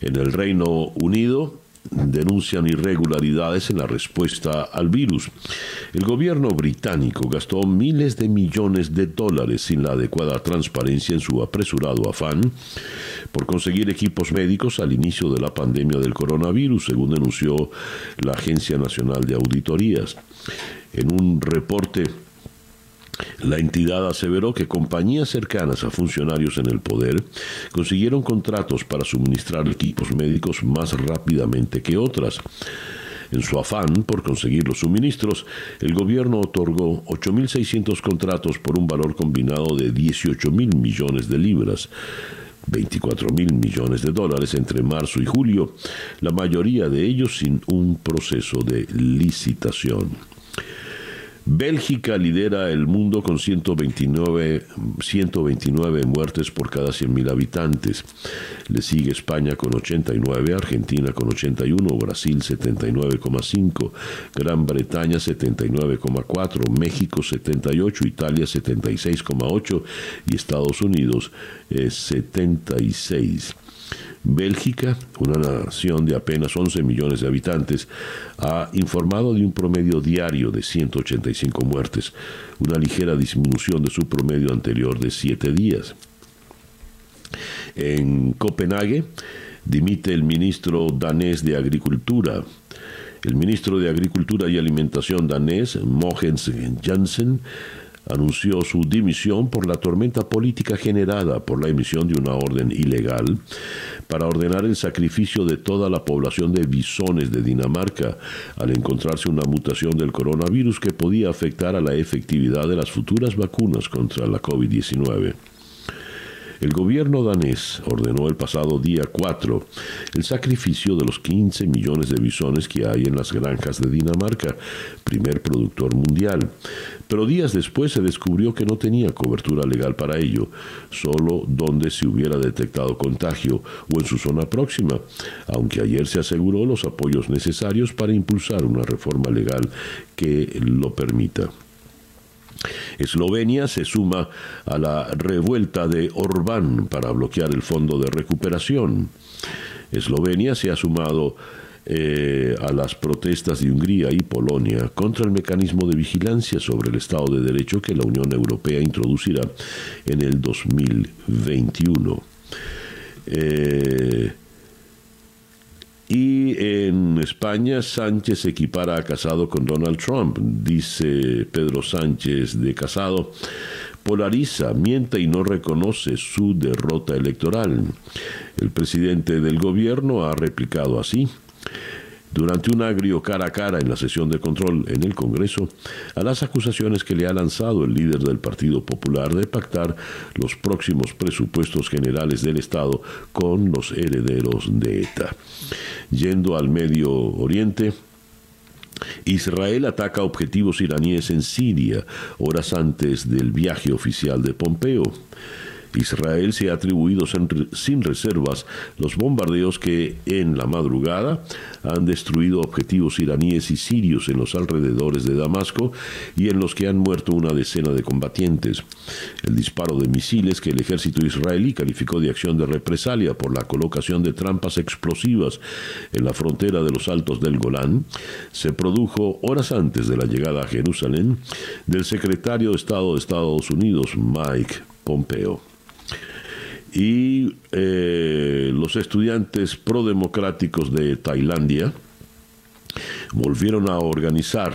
En el Reino Unido, denuncian irregularidades en la respuesta al virus. El gobierno británico gastó miles de millones de dólares sin la adecuada transparencia en su apresurado afán por conseguir equipos médicos al inicio de la pandemia del coronavirus, según denunció la Agencia Nacional de Auditorías. En un reporte la entidad aseveró que compañías cercanas a funcionarios en el poder consiguieron contratos para suministrar equipos médicos más rápidamente que otras. En su afán por conseguir los suministros, el gobierno otorgó 8.600 contratos por un valor combinado de 18.000 millones de libras. 24 mil millones de dólares entre marzo y julio, la mayoría de ellos sin un proceso de licitación. Bélgica lidera el mundo con 129, 129 muertes por cada 100.000 habitantes. Le sigue España con 89, Argentina con 81, Brasil 79,5, Gran Bretaña 79,4, México 78, Italia 76,8 y Estados Unidos 76. Bélgica, una nación de apenas 11 millones de habitantes, ha informado de un promedio diario de 185 muertes, una ligera disminución de su promedio anterior de 7 días. En Copenhague dimite el ministro danés de Agricultura. El ministro de Agricultura y Alimentación danés, Mogens Jansen, anunció su dimisión por la tormenta política generada por la emisión de una orden ilegal para ordenar el sacrificio de toda la población de bisones de Dinamarca al encontrarse una mutación del coronavirus que podía afectar a la efectividad de las futuras vacunas contra la COVID-19. El gobierno danés ordenó el pasado día 4 el sacrificio de los 15 millones de bisones que hay en las granjas de Dinamarca, primer productor mundial. Pero días después se descubrió que no tenía cobertura legal para ello, solo donde se hubiera detectado contagio o en su zona próxima, aunque ayer se aseguró los apoyos necesarios para impulsar una reforma legal que lo permita. Eslovenia se suma a la revuelta de Orbán para bloquear el fondo de recuperación. Eslovenia se ha sumado eh, a las protestas de Hungría y Polonia contra el mecanismo de vigilancia sobre el Estado de Derecho que la Unión Europea introducirá en el 2021. Y en España, Sánchez se equipara a Casado con Donald Trump. Dice Pedro Sánchez de Casado, polariza, miente y no reconoce su derrota electoral. El presidente del gobierno ha replicado así durante un agrio cara a cara en la sesión de control en el Congreso a las acusaciones que le ha lanzado el líder del Partido Popular de pactar los próximos presupuestos generales del Estado con los herederos de ETA. Yendo al Medio Oriente, Israel ataca objetivos iraníes en Siria horas antes del viaje oficial de Pompeo. Israel se ha atribuido sin reservas los bombardeos que en la madrugada han destruido objetivos iraníes y sirios en los alrededores de Damasco y en los que han muerto una decena de combatientes. El disparo de misiles que el ejército israelí calificó de acción de represalia por la colocación de trampas explosivas en la frontera de los Altos del Golán se produjo horas antes de la llegada a Jerusalén del secretario de Estado de Estados Unidos, Mike Pompeo y eh, los estudiantes prodemocráticos de Tailandia volvieron a organizar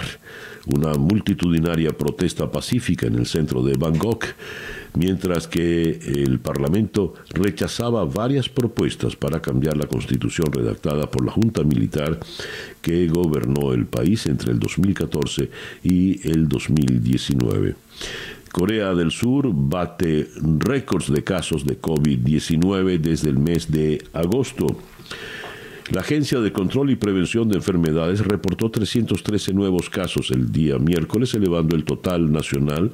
una multitudinaria protesta pacífica en el centro de Bangkok, mientras que el Parlamento rechazaba varias propuestas para cambiar la constitución redactada por la Junta Militar que gobernó el país entre el 2014 y el 2019. Corea del Sur bate récords de casos de COVID-19 desde el mes de agosto. La Agencia de Control y Prevención de Enfermedades reportó 313 nuevos casos el día miércoles, elevando el total nacional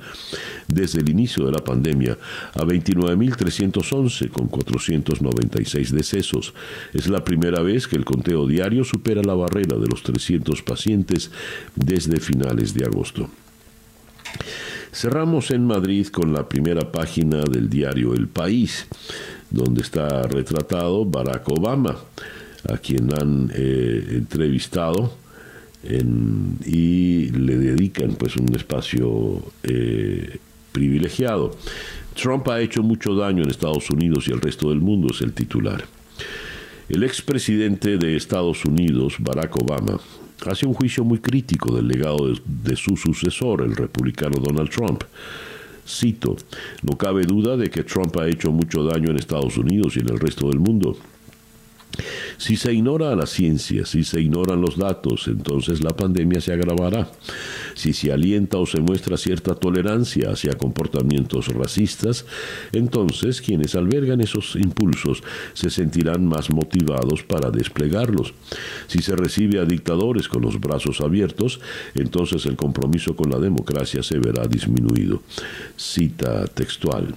desde el inicio de la pandemia a 29.311 con 496 decesos. Es la primera vez que el conteo diario supera la barrera de los 300 pacientes desde finales de agosto. Cerramos en Madrid con la primera página del diario El País, donde está retratado Barack Obama, a quien han eh, entrevistado y le dedican pues un espacio eh, privilegiado. Trump ha hecho mucho daño en Estados Unidos y el resto del mundo es el titular. El expresidente de Estados Unidos, Barack Obama, hace un juicio muy crítico del legado de, su sucesor, el republicano Donald Trump. Cito, no cabe duda de que Trump ha hecho mucho daño en Estados Unidos y en el resto del mundo. Si se ignora la ciencia, si se ignoran los datos, entonces la pandemia se agravará. Si se alienta o se muestra cierta tolerancia hacia comportamientos racistas, entonces quienes albergan esos impulsos se sentirán más motivados para desplegarlos. Si se recibe a dictadores con los brazos abiertos, entonces el compromiso con la democracia se verá disminuido. Cita textual.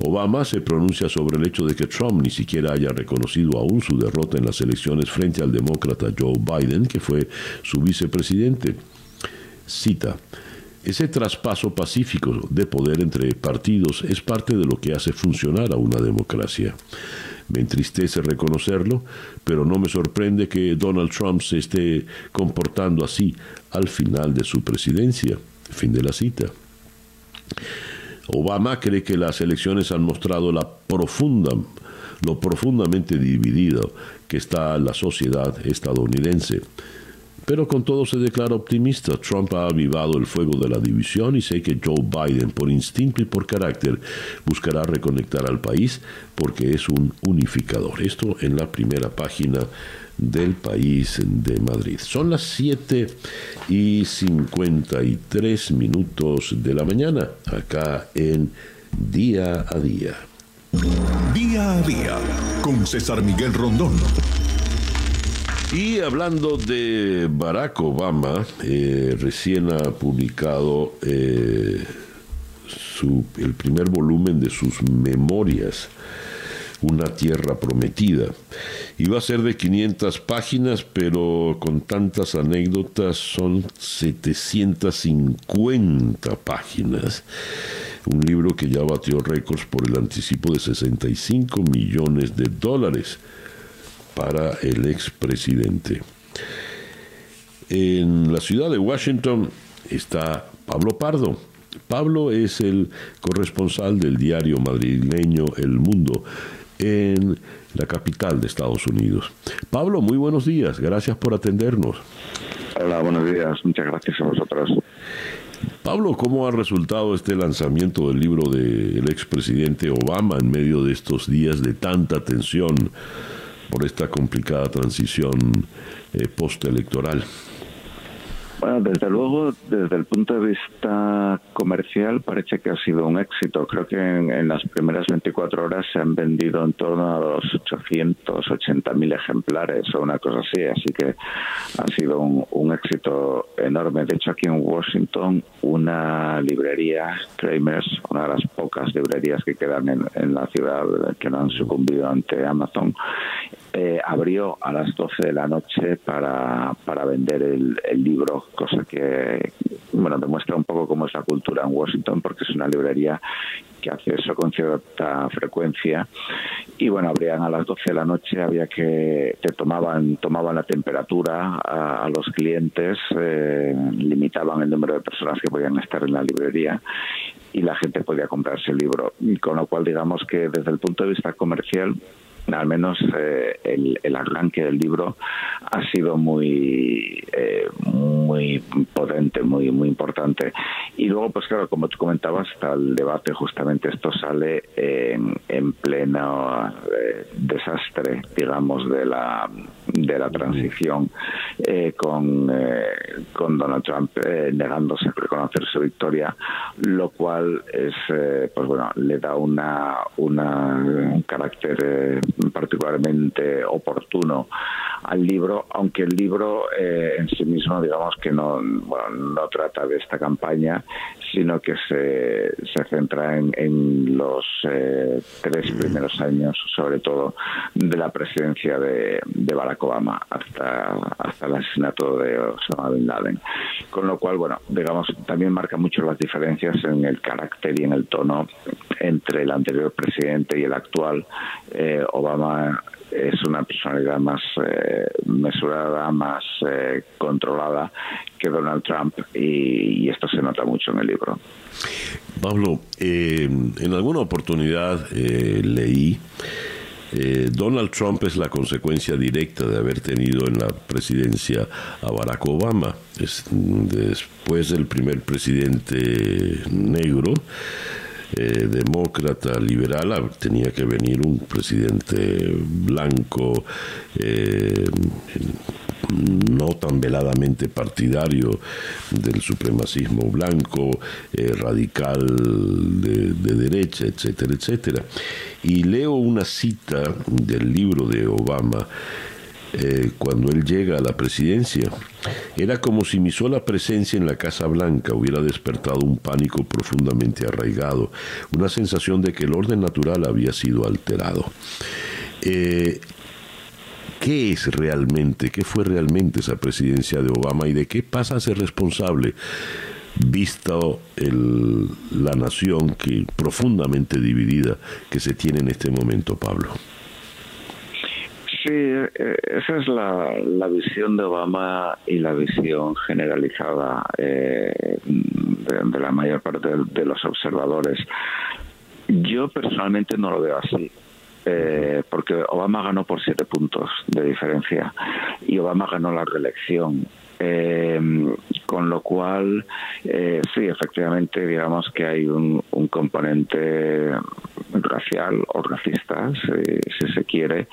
Obama se pronuncia sobre el hecho de que Trump ni siquiera haya reconocido aún su derrota en las elecciones frente al demócrata Joe Biden, que fue su vicepresidente. Cita, ese traspaso pacífico de poder entre partidos es parte de lo que hace funcionar a una democracia. Me entristece reconocerlo, pero no me sorprende que Donald Trump se esté comportando así al final de su presidencia. Fin de la cita. Obama cree que las elecciones han mostrado la profunda, lo profundamente dividido que está la sociedad estadounidense. Pero con todo se declara optimista. Trump ha avivado el fuego de la división y sé que Joe Biden, por instinto y por carácter, buscará reconectar al país porque es un unificador. Esto en la primera página del país de Madrid. Son las 7 y 53 minutos de la mañana acá en Día a Día. Día a Día con César Miguel Rondón. Y hablando de Barack Obama, eh, recién ha publicado eh, su, el primer volumen de sus memorias una tierra prometida. Iba a ser de 500 páginas, pero con tantas anécdotas son 750 páginas. Un libro que ya batió récords por el anticipo de 65 millones de dólares para el expresidente. En la ciudad de Washington está Pablo Pardo. Pablo es el corresponsal del diario madrileño El Mundo en la capital de Estados Unidos. Pablo, muy buenos días, gracias por atendernos. Hola, buenos días, muchas gracias a vosotros. Pablo, ¿cómo ha resultado este lanzamiento del libro del expresidente Obama en medio de estos días de tanta tensión por esta complicada transición eh, postelectoral? Bueno, desde luego, desde el punto de vista comercial, parece que ha sido un éxito. Creo que en, las primeras 24 horas se han vendido en torno a los 880.000 ejemplares o una cosa así, así que ha sido un, éxito enorme. De hecho, aquí en Washington, una librería, Kramers, una de las pocas librerías que quedan en, en la ciudad que no han sucumbido ante Amazon, eh, abrió a las 12 de la noche para, para vender el, el, libro, cosa que bueno demuestra un poco cómo es la cultura en Washington, porque es una librería que hace eso con cierta frecuencia. Y bueno abrían a las 12 de la noche había que te tomaban tomaban la temperatura a, los clientes eh, limitaban el número de personas que podían estar en la librería y la gente podía comprarse el libro. Con lo cual digamos que desde el punto de vista comercial al menos eh, el, el, arranque del libro ha sido muy eh, muy potente, muy muy importante. Y luego, pues claro, como tú comentabas, está el debate, justamente esto sale en, en pleno eh, desastre, digamos, de la de la transición eh, con, con Donald Trump negándose a reconocer su victoria, lo cual es, pues bueno, le da una, una un carácter particularmente oportuno al libro, aunque el libro en sí mismo, digamos que no, bueno, no trata de esta campaña, sino que se, se centra en, en los tres primeros años, sobre todo, de la presidencia de, de Barack Obama hasta, hasta el asesinato de Osama Bin Laden. Con lo cual, bueno, digamos, también marca mucho las diferencias en el carácter y en el tono entre el anterior presidente y el actual. Eh, Obama es una personalidad más eh, mesurada, más eh, controlada que Donald Trump y, esto se nota mucho en el libro. Pablo, en alguna oportunidad leí eh, Donald Trump es la consecuencia directa de haber tenido en la presidencia a Barack Obama. después del primer presidente negro, eh, demócrata, liberal, tenía que venir un presidente blanco, eh, no tan veladamente partidario del supremacismo blanco, eh, radical de, derecha, etcétera, etcétera. Y leo una cita del libro de Obama eh, cuando él llega a la presidencia. Era como si mi sola presencia en la Casa Blanca hubiera despertado un pánico profundamente arraigado, una sensación de que el orden natural había sido alterado. Eh, qué es realmente, qué fue realmente esa presidencia de Obama y de qué pasa a ser responsable visto el, la nación que profundamente dividida que se tiene en este momento, Pablo. Sí, eh, esa es la, visión de Obama y la visión generalizada eh, de, la mayor parte de, los observadores. Yo personalmente no lo veo así eh, porque Obama ganó por siete puntos de diferencia y Obama ganó la reelección. Eh, con lo cual, eh, sí, efectivamente, digamos que hay un componente racial o racista, si, si se quiere,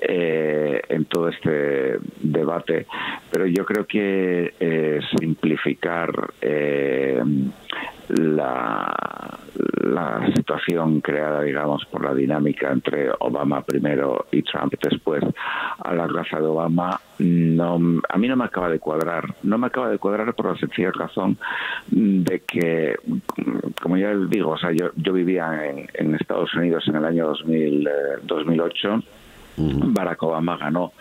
eh, en todo este debate. Pero yo creo que eh, simplificar eh, la, la situación creada, digamos, por la dinámica entre Obama primero y Trump después a la raza de Obama, no, a mí no me acaba de cuadrar. No me acaba de cuadrar por la sencilla razón de que, como ya digo, o sea, yo, yo vivía en, en Estados Unidos en el año 2000, eh, 2008. Barack Obama ganó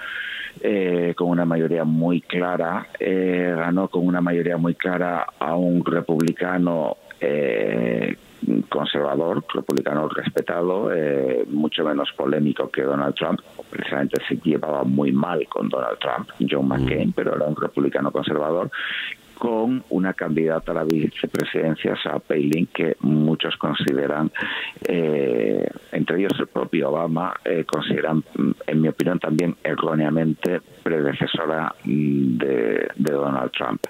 eh, con una mayoría muy clara, eh, ganó con una mayoría muy clara a un republicano eh, conservador, republicano respetado, eh, mucho menos polémico que Donald Trump. Precisamente se llevaba muy mal con Donald Trump, John McCain, pero era un republicano conservador con una candidata a la vicepresidencia, Sarah Palin, que muchos consideran, eh, entre ellos el propio Obama, eh, consideran, mm, en mi opinión también erróneamente, predecesora mm, de, Donald Trump.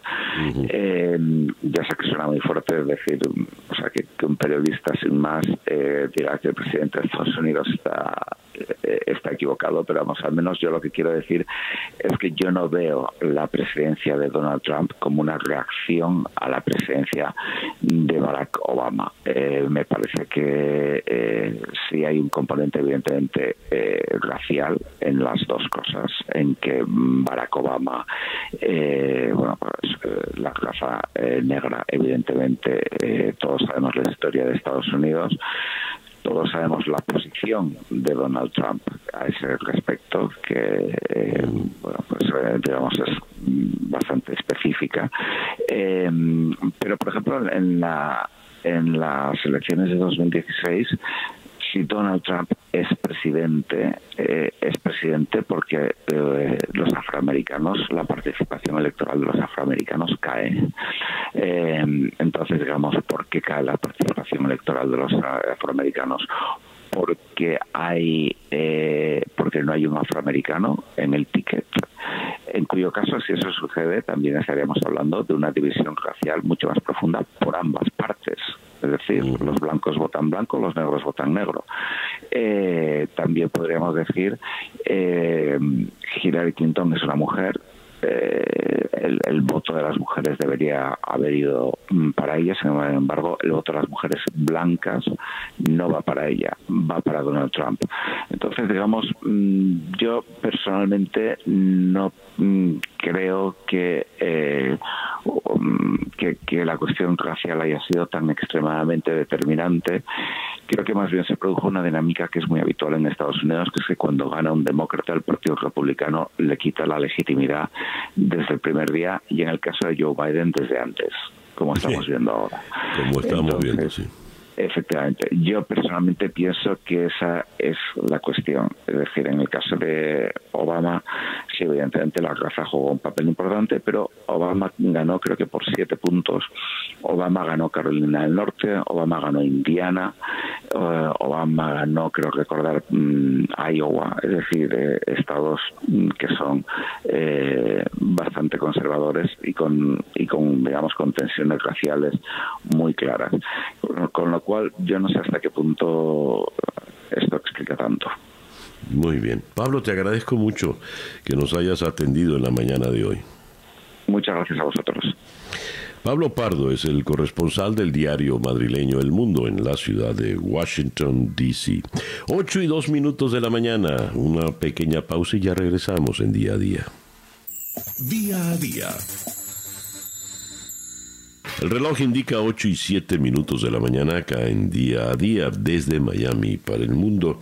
Eh, ya sé que suena muy fuerte decir, o sea, que, un periodista sin más diga que el presidente de Estados Unidos está está equivocado, pero vamos, al menos yo lo que quiero decir es que yo no veo la presidencia de Donald Trump como una reacción a la presidencia de Barack Obama. Eh, me parece que eh, sí hay un componente evidentemente eh, racial en las dos cosas, en que Barack Obama, bueno, pues la raza negra, evidentemente, todos sabemos la historia de Estados Unidos, todos sabemos la posición de Donald Trump a ese respecto, que bueno, pues digamos es bastante específica. Eh, pero, por ejemplo, en, la, en las elecciones de 2016 si Donald Trump es presidente, eh, es presidente porque eh, los afroamericanos, la participación electoral de los afroamericanos cae. entonces, digamos, ¿por qué cae la participación electoral de los afroamericanos? Porque hay, porque no hay un afroamericano en el ticket en cuyo caso, si eso sucede, también estaríamos hablando de una división racial mucho más profunda por ambas partes. Es decir, los blancos votan blanco, los negros votan negro. Eh, también podríamos decir, eh, Hillary Clinton es una mujer, eh, el, voto de las mujeres debería haber ido mm, para ella, sin embargo, el voto de las mujeres blancas no va para ella, va para Donald Trump. Entonces, digamos, mm, yo personalmente no creo que, eh, que, que, la cuestión racial haya sido tan extremadamente determinante. Creo que más bien se produjo una dinámica que es muy habitual en Estados Unidos, que es que cuando gana un demócrata, el Partido Republicano le quita la legitimidad desde el primer día y en el caso de Joe Biden desde antes, como estamos viendo ahora. Como estamos viendo, sí. Efectivamente. Yo personalmente pienso que esa es la cuestión. Es decir, en el caso de Obama, sí, evidentemente la raza jugó un papel importante, pero Obama ganó creo que por siete puntos. Obama ganó Carolina del Norte, Obama ganó Indiana, eh, Obama ganó, creo recordar, mm, Iowa, es decir, estados mm, que son eh, bastante conservadores y con, y con, digamos, con tensiones raciales muy claras. Con lo cual yo no sé hasta qué punto esto explica tanto. Muy bien. Pablo, te agradezco mucho que nos hayas atendido en la mañana de hoy. Muchas gracias a vosotros. Pablo Pardo es el corresponsal del diario madrileño El Mundo en la ciudad de Washington, D.C. Ocho y dos minutos de la mañana, una pequeña pausa y ya regresamos en día a día. Día a día el reloj indica 8 y 7 minutos de la mañana acá en día a día desde Miami para el mundo.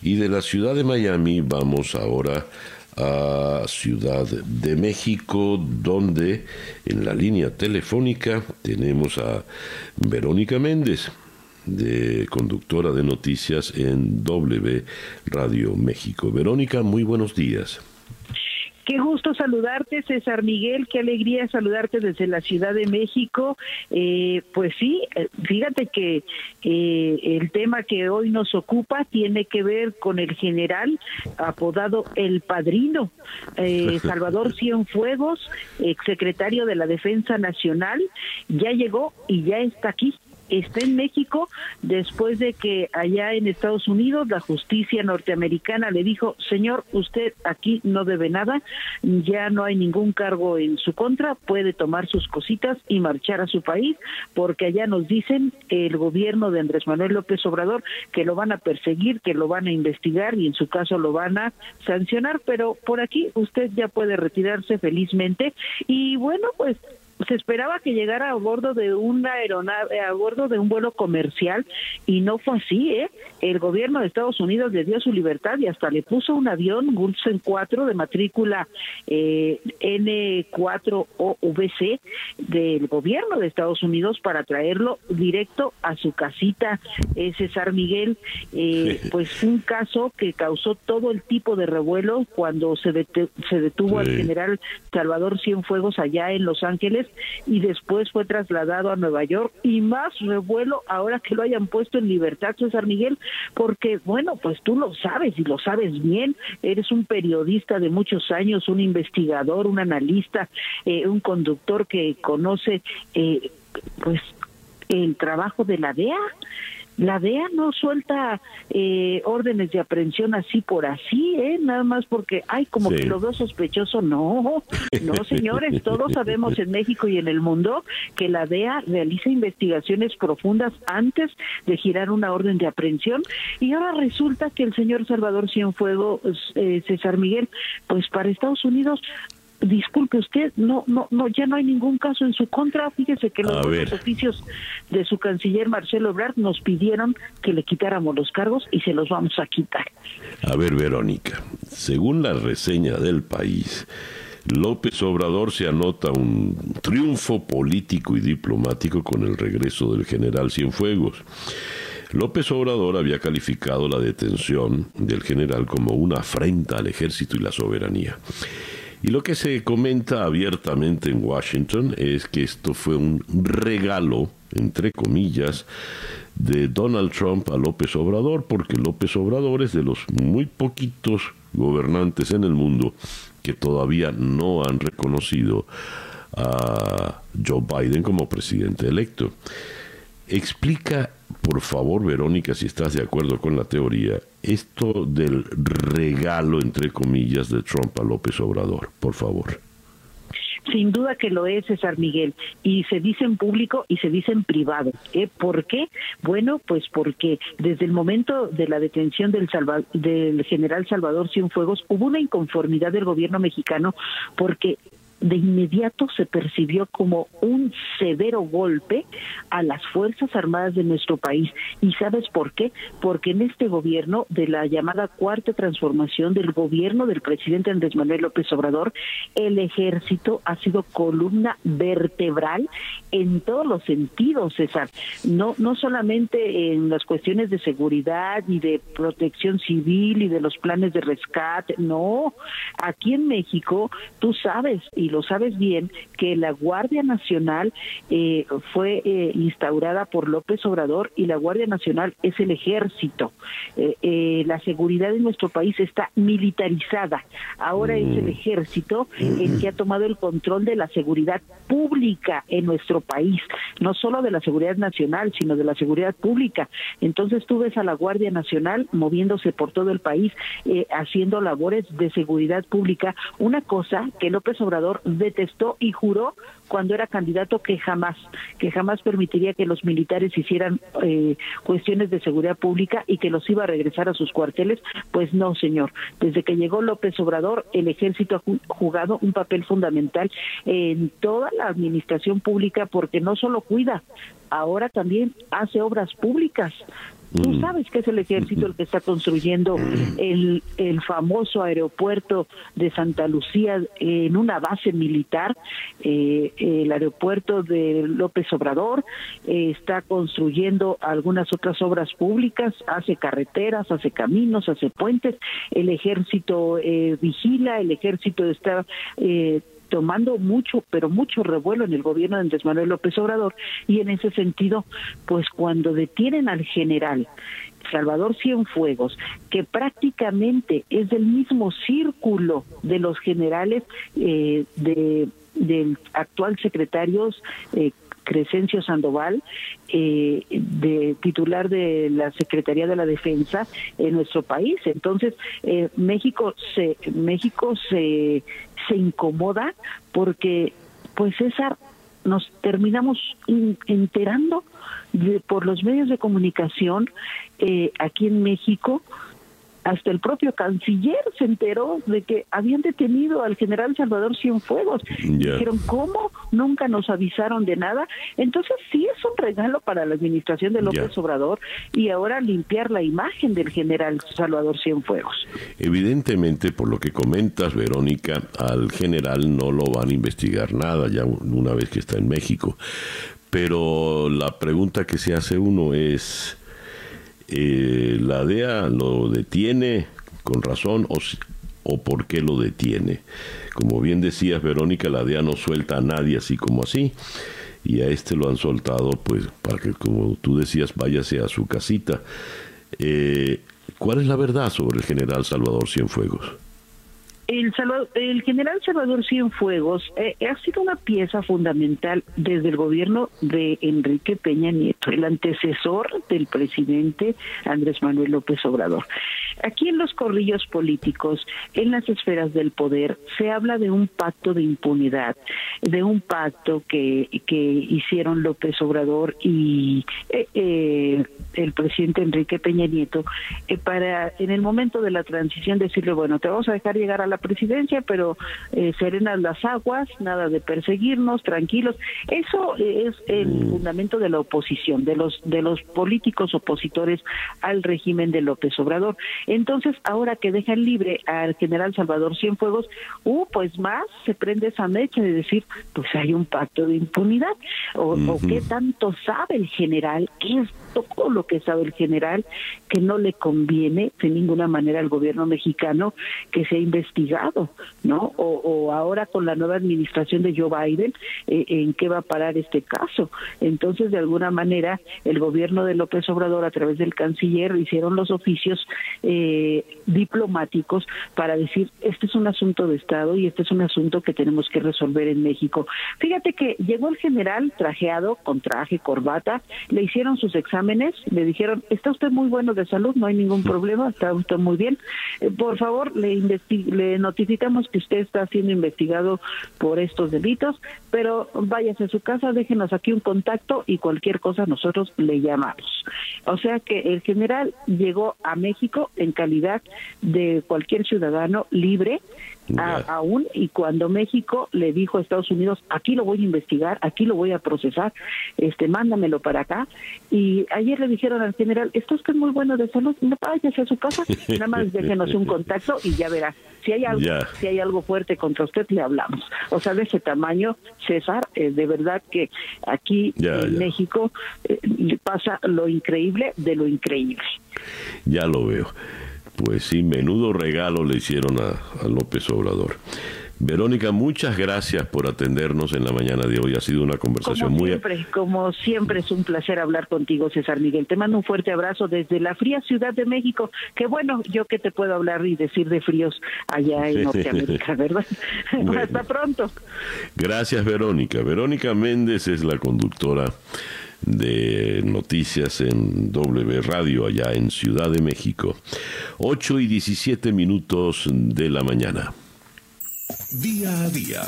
Y de la ciudad de Miami vamos ahora a Ciudad de México, donde en la línea telefónica tenemos a Verónica Méndez, de conductora de noticias en W Radio México. Verónica, muy buenos días. Qué gusto saludarte, César Miguel, qué alegría saludarte desde la Ciudad de México. Eh, pues sí, eh, fíjate que eh, el tema que hoy nos ocupa tiene que ver con el general apodado El Padrino, Salvador Cienfuegos, exsecretario de la Defensa Nacional, ya llegó y ya está aquí está en México después de que allá en Estados Unidos la justicia norteamericana le dijo, señor, usted aquí no debe nada, ya no hay ningún cargo en su contra, puede tomar sus cositas y marchar a su país, porque allá nos dicen el gobierno de Andrés Manuel López Obrador que lo van a perseguir, que lo van a investigar y en su caso lo van a sancionar, pero por aquí usted ya puede retirarse felizmente y bueno, pues se esperaba que llegara a bordo de una aeronave, a bordo de un vuelo comercial y no fue así, ¿eh? El gobierno de Estados Unidos le dio su libertad y hasta le puso un avión Gulfstream 4 de matrícula eh, N4OVC del gobierno de Estados Unidos para traerlo directo a su casita, eh, César Miguel, eh, pues un caso que causó todo el tipo de revuelo cuando se, se detuvo al general Salvador Cienfuegos allá en Los Ángeles y después fue trasladado a Nueva York y más revuelo ahora que lo hayan puesto en libertad, César Miguel, porque bueno, pues tú lo sabes y lo sabes bien, eres un periodista de muchos años, un investigador, un analista, eh, un conductor que conoce eh, pues el trabajo de la DEA la DEA no suelta eh, órdenes de aprehensión así por así, ¿eh? Nada más porque, ay, como que lo veo sospechoso. No, no, señores, todos sabemos en México y en el mundo que la DEA realiza investigaciones profundas antes de girar una orden de aprehensión. Y ahora resulta que el señor Salvador Cienfuegos, eh, César Miguel, pues para Estados Unidos disculpe usted, no, no, no, ya no hay ningún caso en su contra. Fíjese que los oficios de su canciller Marcelo Ebrard nos pidieron que le quitáramos los cargos y se los vamos a quitar. A ver, Verónica, según la reseña del país, López Obrador se anota un triunfo político y diplomático con el regreso del general Cienfuegos. López Obrador había calificado la detención del general como una afrenta al ejército y la soberanía. Y lo que se comenta abiertamente en Washington es que esto fue un regalo, entre comillas, de Donald Trump a López Obrador, porque López Obrador es de los muy poquitos gobernantes en el mundo que todavía no han reconocido a Joe Biden como presidente electo. Explica, por favor, Verónica, si estás de acuerdo con la teoría, esto del regalo, entre comillas, de Trump a López Obrador, por favor. Sin duda que lo es, César Miguel, y se dice en público y se dice en privado. ¿eh? ¿Por qué? Bueno, pues porque desde el momento de la detención del, del general Salvador Cienfuegos hubo una inconformidad del gobierno mexicano porque de inmediato se percibió como un severo golpe a las Fuerzas Armadas de nuestro país. ¿Y sabes por qué? Porque en este gobierno de la llamada cuarta transformación del gobierno del presidente Andrés Manuel López Obrador, el ejército ha sido columna vertebral en todos los sentidos, César. No, no solamente en las cuestiones de seguridad y de protección civil y de los planes de rescate, no. Aquí en México, tú sabes, y lo sabes bien, que la Guardia Nacional eh, fue eh, instaurada por López Obrador y la Guardia Nacional es el ejército. Eh, la seguridad en nuestro país está militarizada. Ahora es el mm. ejército el que ha tomado el control de la seguridad pública en nuestro país, no solo de la seguridad nacional, sino de la seguridad pública. Entonces tú ves a la Guardia Nacional moviéndose por todo el país, haciendo labores de seguridad pública, una cosa que López Obrador detestó y juró cuando era candidato que jamás, que jamás permitiría que los militares hicieran eh, cuestiones de seguridad pública y que los iba a regresar a sus cuarteles. Pues no, señor. Desde que llegó López Obrador, el ejército ha jugado un papel fundamental en toda la administración pública porque no solo cuida, ahora también hace obras públicas. Tú sabes que es el ejército el que está construyendo el, el famoso aeropuerto de Santa Lucía en una base militar, eh, el aeropuerto de López Obrador, eh, está construyendo algunas otras obras públicas, hace carreteras, hace caminos, hace puentes, el ejército eh, vigila, el ejército está tomando mucho, pero mucho revuelo en el gobierno de Andrés Manuel López Obrador y en ese sentido, pues cuando detienen al general Salvador Cienfuegos, que prácticamente es del mismo círculo de los generales eh, de del actual secretario eh, Crescencio Sandoval, eh, de titular de la Secretaría de la Defensa en nuestro país. Entonces, eh, México se México se se incomoda porque pues César nos terminamos enterando por los medios de comunicación eh, aquí en México hasta el propio canciller se enteró de que habían detenido al general Salvador Cienfuegos. Dijeron, ¿cómo? Nunca nos avisaron de nada. Entonces sí es un regalo para la administración de López Obrador y ahora limpiar la imagen del general Salvador Cienfuegos. Evidentemente, por lo que comentas, Verónica, al general no lo van a investigar nada ya una vez que está en México. Pero la pregunta que se hace uno es eh, la DEA lo detiene con razón o, o por qué lo detiene. Como bien decías, Verónica, la DEA no suelta a nadie así como así y a este lo han soltado pues para que como tú decías váyase a su casita. Eh, ¿Cuál es la verdad sobre el general Salvador Cienfuegos? El, el general Salvador Cienfuegos eh, ha sido una pieza fundamental desde el gobierno de Enrique Peña Nieto, el antecesor del presidente Andrés Manuel López Obrador. Aquí en los corrillos políticos, en las esferas del poder, se habla de un pacto de impunidad, de un pacto que, que hicieron López Obrador y eh, eh, el presidente Enrique Peña Nieto para en el momento de la transición decirle, bueno, te vamos a dejar llegar a la presidencia, pero eh, serenas las aguas, nada de perseguirnos, tranquilos. Eso es el mm. fundamento de la oposición, de los de los políticos opositores al régimen de López Obrador. Entonces, ahora que dejan libre al general Salvador Cienfuegos, uh, pues más se prende esa mecha de decir, pues hay un pacto de impunidad, o, o qué tanto sabe el general, qué es todo lo que sabe el general, que no le conviene de ninguna manera al gobierno mexicano que sea investigado, ¿no? O, ahora con la nueva administración de Joe Biden, eh, ¿en qué va a parar este caso? Entonces, de alguna manera, el gobierno de López Obrador, a través del canciller, hicieron los oficios eh, diplomáticos para decir, este es un asunto de Estado y este es un asunto que tenemos que resolver en México. Fíjate que llegó el general trajeado, con traje, corbata, le hicieron sus exámenes, le dijeron, está usted muy bueno de salud, no hay ningún problema, está usted muy bien. Eh, por favor, le, le notificamos que usted está siendo investigado por estos delitos, pero váyase a su casa, déjenos aquí un contacto y cualquier cosa nosotros le llamamos. O sea que el general llegó a México en calidad de cualquier ciudadano libre aún y cuando México le dijo a Estados Unidos aquí lo voy a investigar aquí lo voy a procesar este mándamelo para acá. Y ayer le dijeron al general esto es que es muy bueno de salud no váyase a su casa nada más déjenos un contacto y ya verá. Si hay algo si hay algo fuerte contra usted le hablamos o sea de ese tamaño César eh, de verdad que aquí en México eh, pasa lo increíble de lo increíble. Ya lo veo pues sí, menudo regalo le hicieron a, López Obrador. Verónica, muchas gracias por atendernos en la mañana de hoy. Ha sido una conversación como muy... Siempre, como siempre es un placer hablar contigo, César Miguel. Te mando un fuerte abrazo desde la fría Ciudad de México. Que bueno, yo que te puedo hablar y decir de fríos allá en Norteamérica, ¿verdad? Hasta pronto. Gracias, Verónica. Verónica Méndez es la conductora de noticias en W Radio allá en Ciudad de México. 8 y 17 minutos de la mañana. Día a día.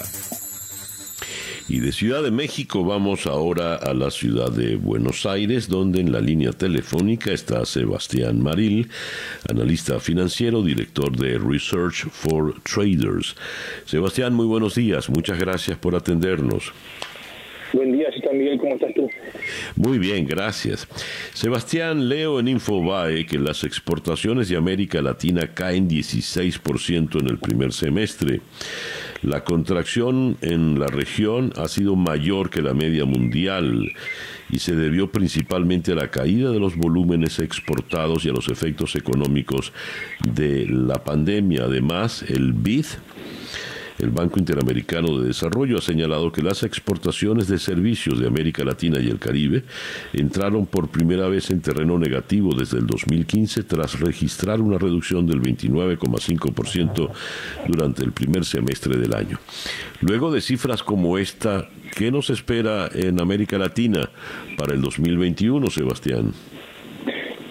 Y de Ciudad de México vamos ahora a la ciudad de Buenos Aires, donde en la línea telefónica está Sebastián Maril, analista financiero, director de Research for Traders. Sebastián, muy buenos días. Muchas gracias por atendernos. Buen día, Miguel, ¿cómo estás? Muy bien, gracias. Sebastián, leo en Infobae que las exportaciones de América Latina caen 16% en el primer semestre. La contracción en la región ha sido mayor que la media mundial y se debió principalmente a la caída de los volúmenes exportados y a los efectos económicos de la pandemia. Además, el BID el Banco Interamericano de Desarrollo ha señalado que las exportaciones de servicios de América Latina y el Caribe entraron por primera vez en terreno negativo desde el 2015 tras registrar una reducción del 29,5% durante el primer semestre del año. Luego de cifras como esta, ¿qué nos espera en América Latina para el 2021, Sebastián?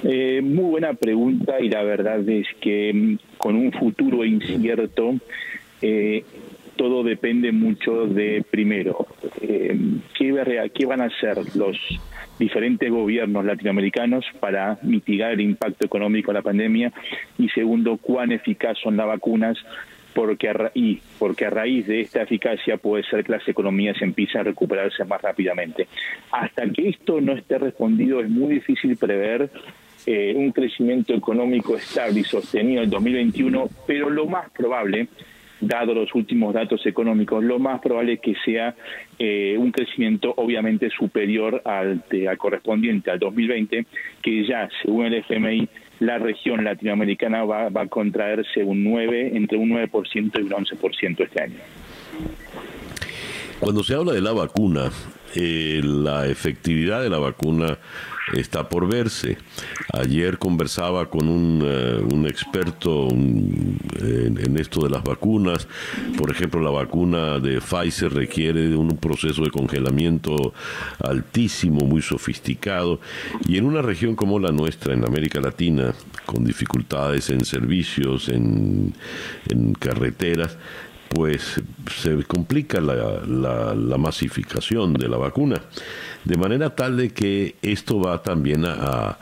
Eh, muy buena pregunta y la verdad es que mm, con un futuro incierto, eh, todo depende mucho de, primero, eh, ¿qué, van a hacer los diferentes gobiernos latinoamericanos para mitigar el impacto económico de la pandemia y segundo, cuán eficaz son las vacunas porque a, y porque a raíz de esta eficacia puede ser que las economías empiecen a recuperarse más rápidamente. Hasta que esto no esté respondido es muy difícil prever eh, un crecimiento económico estable y sostenido en el 2021, pero lo más probable dado los últimos datos económicos, lo más probable es que sea eh, un crecimiento obviamente superior al, al correspondiente al 2020, que ya, según el FMI, la región latinoamericana va, a contraerse un 9, entre un 9% y un 11% este año. Cuando se habla de la vacuna, eh, la efectividad de la vacuna está por verse. Ayer conversaba con un, eh, experto en, esto de las vacunas. Por ejemplo, la vacuna de Pfizer requiere de un proceso de congelamiento altísimo, muy sofisticado. Y en una región como la nuestra, en América Latina, con dificultades en servicios, en, en carreteras, pues se complica la, la, masificación de la vacuna, de manera tal de que esto va también a,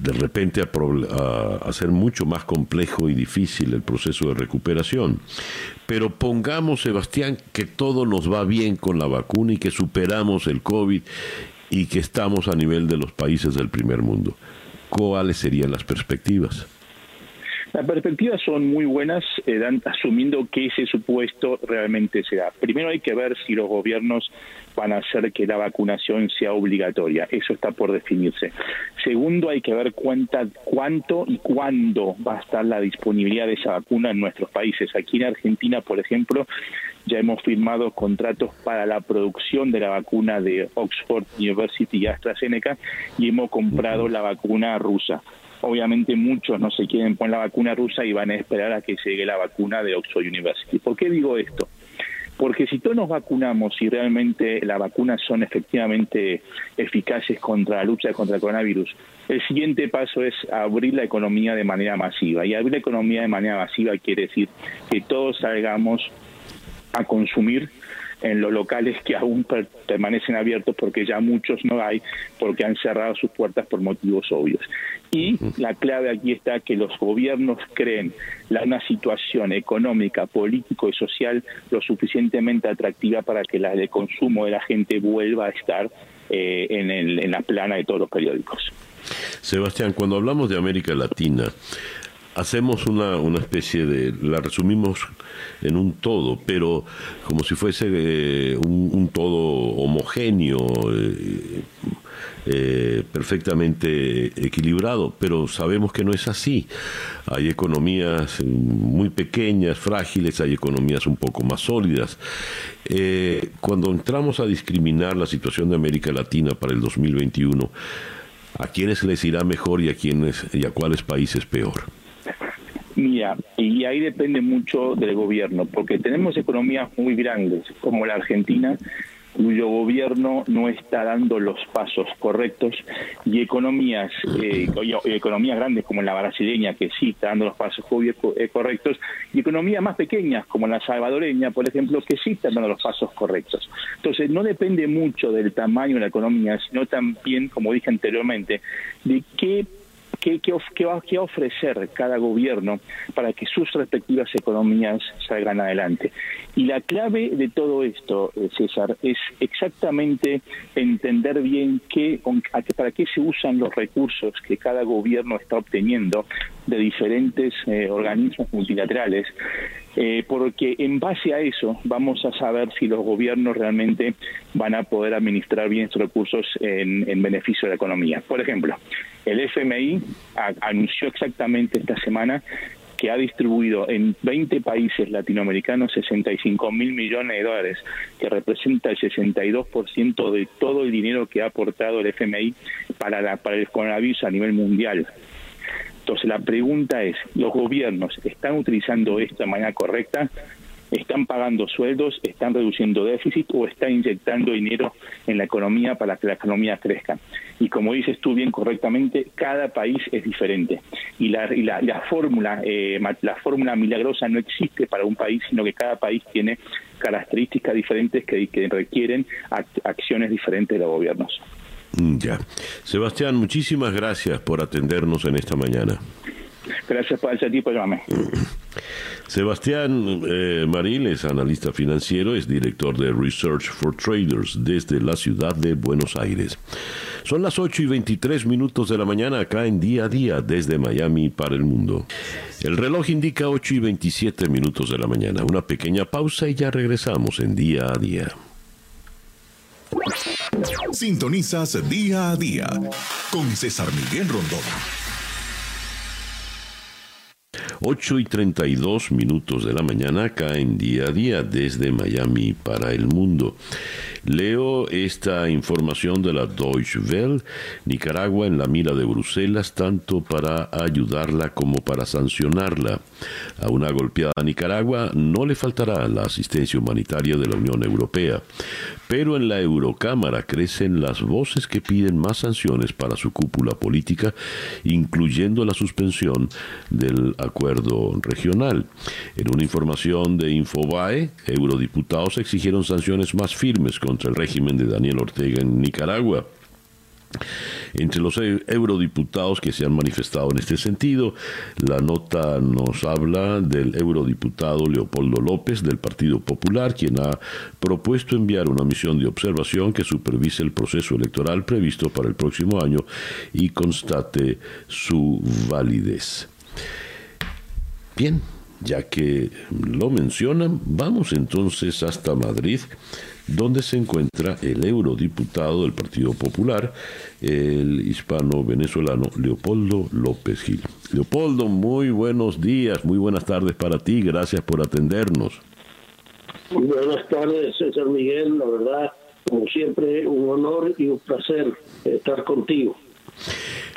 de repente a, hacer mucho más complejo y difícil el proceso de recuperación. Pero pongamos, Sebastián, que todo nos va bien con la vacuna y que superamos el COVID y que estamos a nivel de los países del primer mundo. ¿Cuáles serían las perspectivas? Las perspectivas son muy buenas, eh, asumiendo que ese supuesto realmente se da. Primero hay que ver si los gobiernos van a hacer que la vacunación sea obligatoria. Eso está por definirse. Segundo, hay que ver cuánta, cuánto y cuándo va a estar la disponibilidad de esa vacuna en nuestros países. Aquí en Argentina, por ejemplo, ya hemos firmado contratos para la producción de la vacuna de Oxford University y AstraZeneca y hemos comprado la vacuna rusa. Obviamente muchos no se quieren poner la vacuna rusa y van a esperar a que llegue la vacuna de Oxford University. ¿Por qué digo esto? Porque si todos nos vacunamos y realmente las vacunas son efectivamente eficaces contra la lucha contra el coronavirus, el siguiente paso es abrir la economía de manera masiva. Y abrir la economía de manera masiva quiere decir que todos salgamos a consumir en los locales que aún permanecen abiertos porque ya muchos no hay, porque han cerrado sus puertas por motivos obvios. Y la clave aquí está que los gobiernos creen la, una situación económica, político y social lo suficientemente atractiva para que la de consumo de la gente vuelva a estar eh, en, en la plana de todos los periódicos. Sebastián, cuando hablamos de América Latina, hacemos una, una especie de, la resumimos en un todo, pero como si fuese eh, un, todo homogéneo, eh, eh, perfectamente equilibrado, pero sabemos que no es así. Hay economías muy pequeñas, frágiles, hay economías un poco más sólidas. cuando entramos a discriminar la situación de América Latina para el 2021, ¿a quiénes les irá mejor y a quiénes y a cuáles países peor? Mira, y ahí depende mucho del gobierno, porque tenemos economías muy grandes, como la Argentina, cuyo gobierno no está dando los pasos correctos, y economías, eh, economías grandes como la brasileña, que sí está dando los pasos eh, correctos, y economías más pequeñas como la salvadoreña, por ejemplo, que sí están dando los pasos correctos. Entonces, no depende mucho del tamaño de la economía, sino también, como dije anteriormente, de qué ¿Qué, qué, va, a ofrecer cada gobierno para que sus respectivas economías salgan adelante? Y la clave de todo esto, eh, César, es exactamente entender bien qué, para qué se usan los recursos que cada gobierno está obteniendo de diferentes eh, organismos multilaterales eh, porque en base a eso vamos a saber si los gobiernos realmente van a poder administrar bien estos recursos en, beneficio de la economía. Por ejemplo, el FMI anunció exactamente esta semana que ha distribuido en 20 países latinoamericanos 65 mil millones de dólares, que representa el 62% de todo el dinero que ha aportado el FMI para, la, para el coronavirus a nivel mundial. Entonces la pregunta es, ¿los gobiernos están utilizando esto de manera correcta? ¿Están pagando sueldos? ¿Están reduciendo déficit? ¿O están inyectando dinero en la economía para que la economía crezca? Y como dices tú bien correctamente, cada país es diferente. Y la, la, fórmula, eh, la fórmula milagrosa no existe para un país, sino que cada país tiene características diferentes que requieren acciones diferentes de los gobiernos. Mm, ya. Sebastián, muchísimas gracias por atendernos en esta mañana. Gracias por ese tipo, llamarme. Sebastián eh, Maril es analista financiero, es director de Research for Traders desde la ciudad de Buenos Aires. Son las 8 y 23 minutos de la mañana acá en día a día desde Miami para el mundo. El reloj indica 8 y 27 minutos de la mañana. Una pequeña pausa y ya regresamos en día a día. Sintonizas día a día con César Miguel Rondón. 8 y 32 minutos de la mañana acá en día a día desde Miami para el mundo. Leo esta información de la Deutsche Welle, Nicaragua en la mira de Bruselas, tanto para ayudarla como para sancionarla. A una golpeada Nicaragua no le faltará la asistencia humanitaria de la Unión Europea, pero en la Eurocámara crecen las voces que piden más sanciones para su cúpula política, incluyendo la suspensión del acuerdo regional. En una información de Infobae, eurodiputados exigieron sanciones más firmes contra el régimen de Daniel Ortega en Nicaragua. Entre los eurodiputados que se han manifestado en este sentido, la nota nos habla del eurodiputado Leopoldo López del Partido Popular, quien ha propuesto enviar una misión de observación que supervise el proceso electoral previsto para el próximo año y constate su validez. Bien, ya que lo mencionan, vamos entonces hasta Madrid donde se encuentra el eurodiputado del Partido Popular, el hispano venezolano Leopoldo López Gil. Leopoldo, muy buenos días, muy buenas tardes para ti, gracias por atendernos. Buenas tardes, César Miguel, la verdad, como siempre, un honor y un placer estar contigo.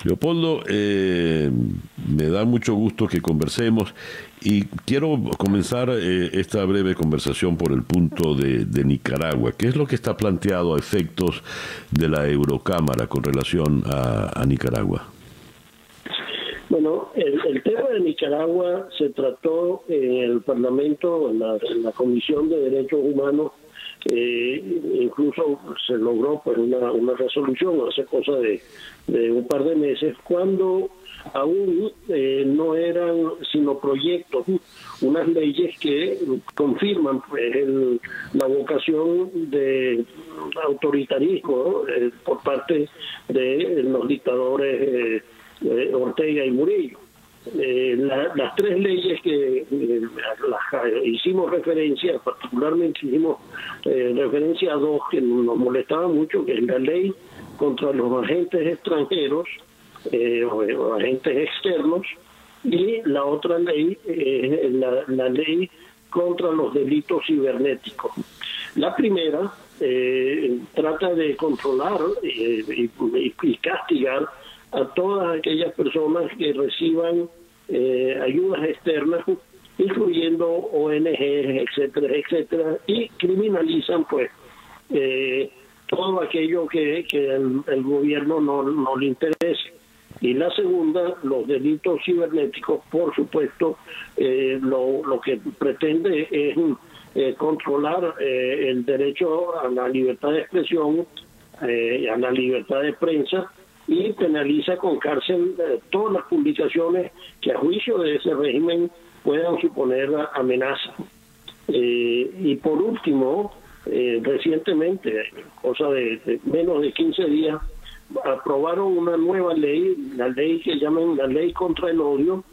Leopoldo, eh, me da mucho gusto que conversemos y quiero comenzar eh, esta breve conversación por el punto de, Nicaragua. ¿Qué es lo que está planteado a efectos de la Eurocámara con relación a, Nicaragua? Bueno, el, tema de Nicaragua se trató en el Parlamento, en la, Comisión de Derechos Humanos, eh, incluso se logró pues una, resolución hace cosa de, un par de meses, cuando aún eh, no eran sino proyectos, unas leyes que confirman pues, la vocación de autoritarismo eh, por parte de los dictadores eh, Ortega y Murillo. Las tres leyes que hicimos referencia, particularmente hicimos referencia a dos que nos molestaban mucho, que es la ley contra los agentes extranjeros, eh, o, agentes externos, y la otra ley es la, ley contra los delitos cibernéticos. La primera eh, trata de controlar eh, y, castigar a todas aquellas personas que reciban ayudas externas, incluyendo ONGs, etcétera, etcétera, y criminalizan pues todo aquello que, que el, gobierno no, no le interese. Y la segunda, los delitos cibernéticos, por supuesto, eh, lo, lo, que pretende es eh, controlar eh, el derecho a la libertad de expresión, a la libertad de prensa y penaliza con cárcel todas las publicaciones que a juicio de ese régimen puedan suponer amenaza. y por último, recientemente, cosa de menos de 15 días, aprobaron una nueva ley, la ley que llaman la ley contra el odio,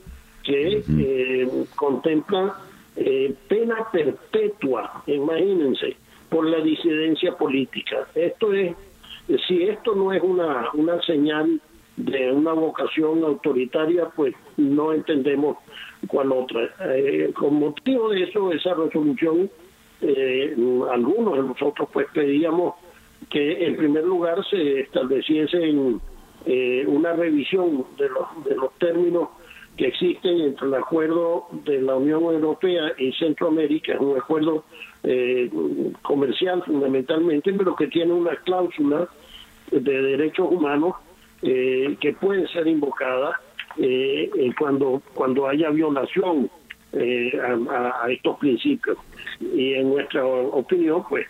que eh, contempla eh, pena perpetua, imagínense, por la disidencia política. Esto es, si esto no es una, una señal de una vocación autoritaria, pues no entendemos cuál otra. Eh, con motivo de eso, esa resolución, algunos de nosotros pues pedíamos que en primer lugar se estableciese en, eh, una revisión de los, de los términos que existen entre el acuerdo de la Unión Europea y Centroamérica, es un acuerdo eh, comercial fundamentalmente, pero que tiene una cláusula de derechos humanos eh, que puede ser invocada cuando, cuando haya violación a, estos principios. Y en nuestra opinión, pues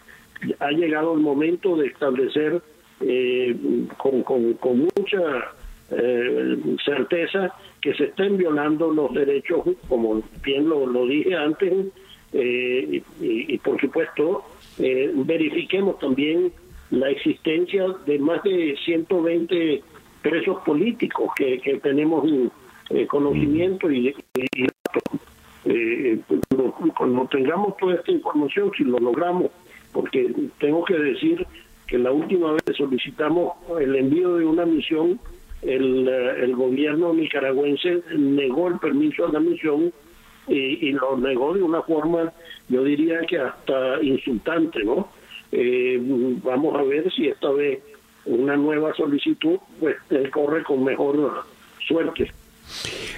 ha llegado el momento de establecer eh, con, mucha eh, certeza que se estén violando los derechos, como bien lo dije antes, eh, y, por supuesto verifiquemos también la existencia de más de 120 presos políticos que, que tenemos conocimiento y, y cuando tengamos toda esta información, si lo logramos porque tengo que decir que la última vez solicitamos el envío de una misión, el, eh, el gobierno nicaragüense negó el permiso a la misión y, y, lo negó de una forma, yo diría que hasta insultante, ¿no? Eh, vamos a ver si esta vez una nueva solicitud pues corre con mejor suerte.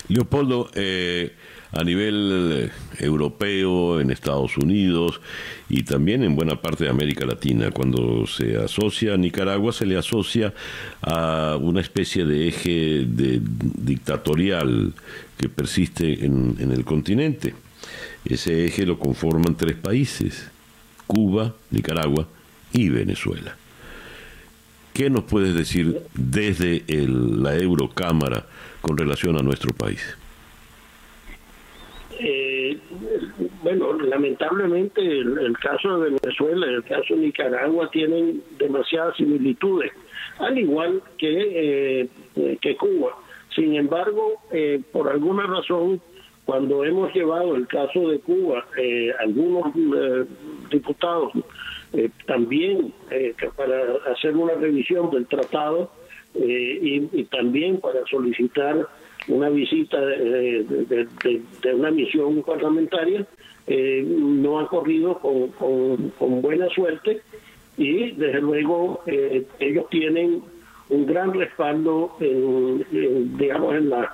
Leopoldo, eh, a nivel eh, europeo, en Estados Unidos y también en buena parte de América Latina. Cuando se asocia a Nicaragua, se le asocia a una especie de eje de, dictatorial que persiste en, el continente. Ese eje lo conforman tres países, Cuba, Nicaragua y Venezuela. ¿Qué nos puedes decir desde el, la Eurocámara con relación a nuestro país? Eh, bueno, lamentablemente el, el, caso de Venezuela y el caso de Nicaragua tienen demasiadas similitudes, al igual que, eh, que Cuba. Sin embargo, eh, por alguna razón, cuando hemos llevado el caso de Cuba, eh, algunos eh, diputados también para hacer una revisión del tratado y, también para solicitar una visita de, una misión parlamentaria, no ha corrido con, con, buena suerte y desde luego ellos tienen un gran respaldo en, digamos en la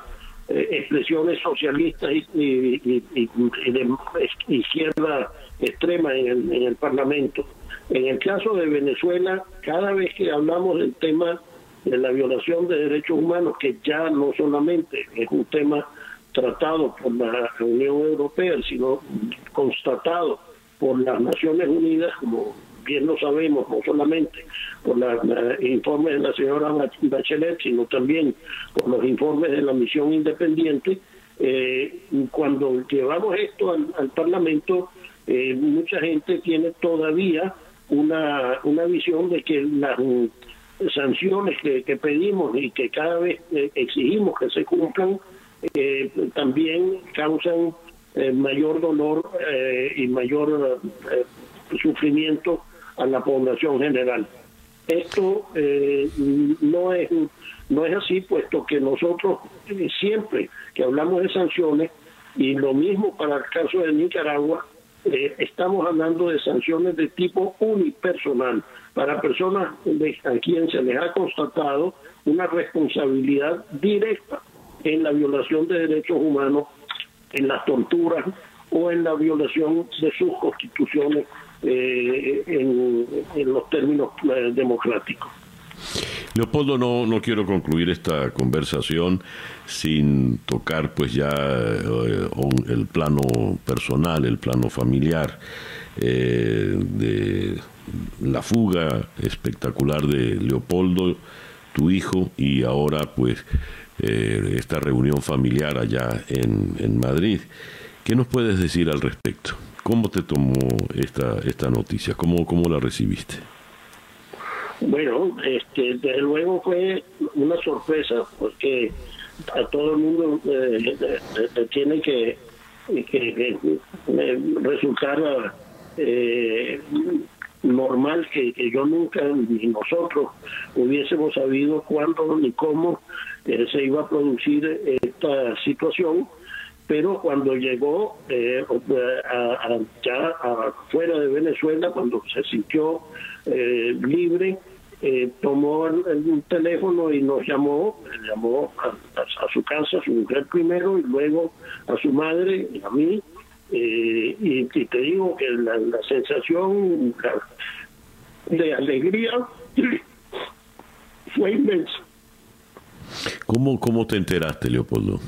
eh, expresiones socialistas y, y, y, y, de izquierda extrema en el, en el Parlamento. En el caso de Venezuela, cada vez que hablamos del tema de la violación de derechos humanos, que ya no solamente es un tema tratado por la Unión Europea, sino constatado por las Naciones Unidas como bien lo sabemos, no solamente por los informes de la señora Bachelet, sino también por los informes de la misión independiente, eh, cuando llevamos esto al, Parlamento, eh, mucha gente tiene todavía una, una visión de que las sanciones que, que pedimos y que cada vez eh, exigimos que se cumplan, eh, también causan eh, mayor dolor eh, y mayor sufrimiento a la población general. Esto no es no es así, puesto que nosotros siempre que hablamos de sanciones, y lo mismo para el caso de Nicaragua, estamos hablando de sanciones de tipo unipersonal, para personas a quien se les ha constatado una responsabilidad directa en la violación de derechos humanos, en las torturas o en la violación de sus constituciones eh, en, en, los términos eh, democráticos. Leopoldo, no, no quiero concluir esta conversación sin tocar pues ya eh, el plano personal, el plano familiar eh, de la fuga espectacular de Leopoldo, tu hijo, y ahora pues eh, esta reunión familiar allá en, en Madrid. ¿Qué nos puedes decir al respecto? ¿Cómo te tomó esta, esta noticia? ¿Cómo, ¿Cómo la recibiste? Bueno, este, desde luego fue una sorpresa porque a todo el mundo eh, tiene que, resultar eh, normal que, que, yo nunca ni nosotros hubiésemos sabido cuándo ni cómo eh, se iba a producir esta situación pero cuando llegó eh, a, a, ya afuera de Venezuela, cuando se sintió eh, libre, eh, tomó el, el, teléfono y nos llamó, llamó a, a, su casa, a su mujer primero y luego a su madre y a mí. Y, y, te digo que la, la sensación de alegría fue inmensa. ¿Cómo, ¿Cómo te enteraste, Leopoldo?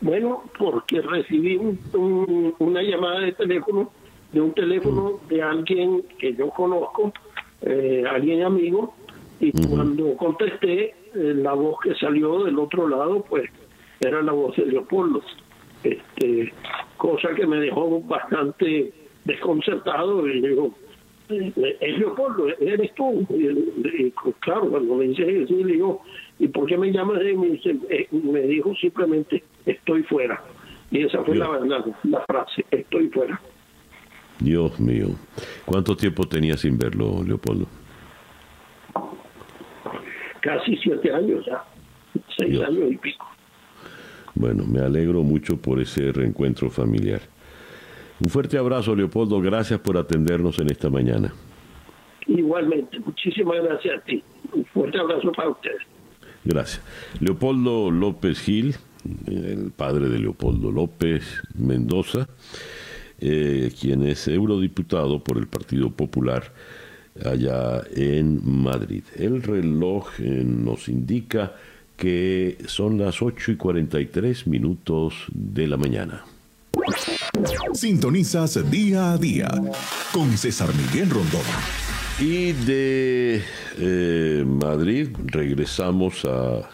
Bueno, porque recibí un, un, una llamada de teléfono, de un teléfono de alguien que yo conozco, eh, alguien amigo, y uh -huh. cuando contesté, eh, la voz que salió del otro lado, pues era la voz de Leopoldo. Este, cosa que me dejó bastante desconcertado y digo, es Leopoldo, eres tú. Y, y, claro, cuando me dice eso, le digo, ¿y por qué me llamas? Y me, dice, eh, me dijo simplemente, estoy fuera. Y esa fue la, la, la, frase, estoy fuera. Dios mío. ¿Cuánto tiempo tenía sin verlo, Leopoldo? Casi siete años ya, seis años y pico. Bueno, me alegro mucho por ese reencuentro familiar. Un fuerte abrazo, Leopoldo. Gracias por atendernos en esta mañana. Igualmente, muchísimas gracias a ti. Un fuerte abrazo para ustedes. Gracias. Leopoldo López Gil, el padre de Leopoldo López Mendoza, eh, quien es eurodiputado por el Partido Popular allá en Madrid. El reloj eh, nos indica que son las 8 y 43 minutos de la mañana. Sintonizas día a día con César Miguel Rondón. Y de eh, Madrid regresamos a,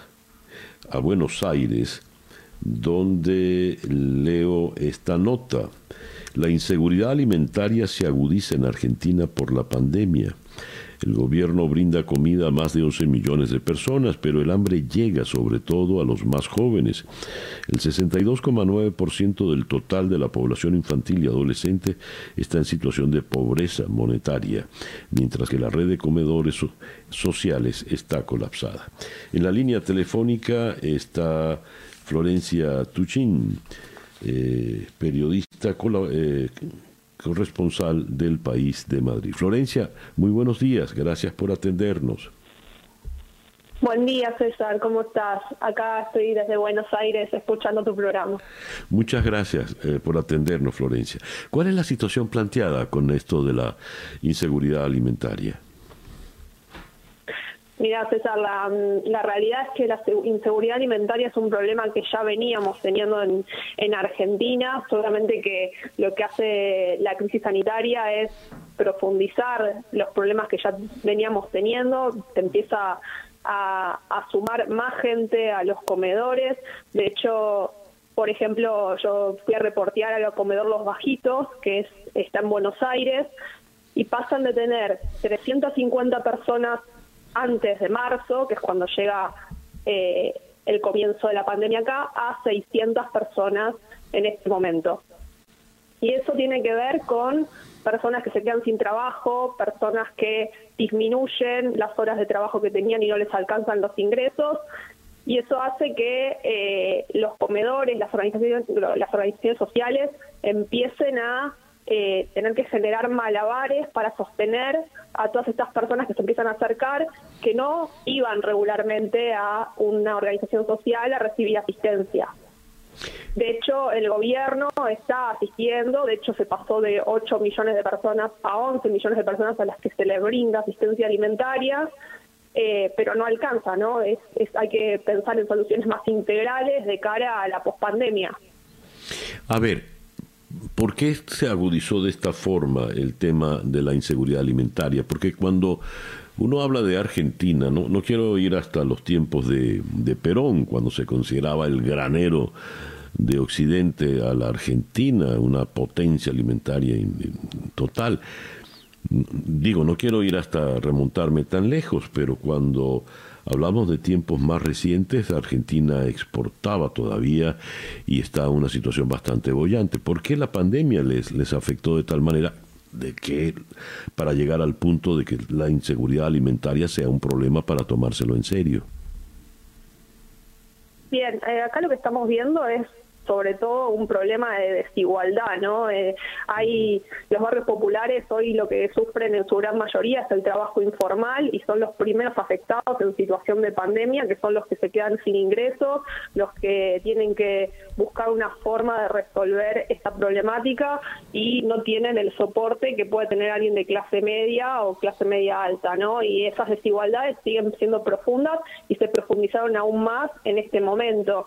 a Buenos Aires, donde leo esta nota. La inseguridad alimentaria se agudiza en Argentina por la pandemia. El gobierno brinda comida a más de 11 millones de personas, pero el hambre llega sobre todo a los más jóvenes. El 62,9% del total de la población infantil y adolescente está en situación de pobreza monetaria, mientras que la red de comedores sociales está colapsada. En la línea telefónica está Florencia Tuchín, eh, periodista eh, corresponsal del país de Madrid. Florencia, muy buenos días, gracias por atendernos. Buen día, César, ¿cómo estás? Acá estoy desde Buenos Aires escuchando tu programa. Muchas gracias eh, por atendernos, Florencia. ¿Cuál es la situación planteada con esto de la inseguridad alimentaria? Mira, César, la, realidad es que la inseguridad alimentaria es un problema que ya veníamos teniendo en, en Argentina, solamente que lo que hace la crisis sanitaria es profundizar los problemas que ya veníamos teniendo, te empieza a, a sumar más gente a los comedores, de hecho, por ejemplo, yo fui a reportear al comedor Los Bajitos, que es, está en Buenos Aires, y pasan de tener 350 personas antes de marzo, que es cuando llega eh, el comienzo de la pandemia acá, a 600 personas en este momento. Y eso tiene que ver con personas que se quedan sin trabajo, personas que disminuyen las horas de trabajo que tenían y no les alcanzan los ingresos. Y eso hace que eh, los comedores, las organizaciones, las organizaciones sociales empiecen a eh, tener que generar malabares para sostener a todas estas personas que se empiezan a acercar, que no iban regularmente a una organización social a recibir asistencia. De hecho, el gobierno está asistiendo, de hecho se pasó de 8 millones de personas a 11 millones de personas a las que se le brinda asistencia alimentaria, eh, pero no alcanza, ¿no? Es, hay que pensar en soluciones más integrales de cara a la pospandemia. A ver, ¿por qué se agudizó de esta forma el tema de la inseguridad alimentaria? Porque cuando uno habla de Argentina, no, no quiero ir hasta los tiempos de, de Perón, cuando se consideraba el granero de Occidente a la Argentina, una potencia alimentaria total. Digo, no quiero ir hasta remontarme tan lejos, pero cuando hablamos de tiempos más recientes, Argentina exportaba todavía y está en una situación bastante bollante. ¿Por qué la pandemia les, les afectó de tal manera? de que para llegar al punto de que la inseguridad alimentaria sea un problema para tomárselo en serio. Bien, eh, acá lo que estamos viendo es sobre todo un problema de desigualdad, ¿no? Eh, hay los barrios populares hoy lo que sufren en su gran mayoría es el trabajo informal y son los primeros afectados en situación de pandemia, que son los que se quedan sin ingresos, los que tienen que buscar una forma de resolver esta problemática y no tienen el soporte que puede tener alguien de clase media o clase media alta, ¿no? Y esas desigualdades siguen siendo profundas y se profundizaron aún más en este momento.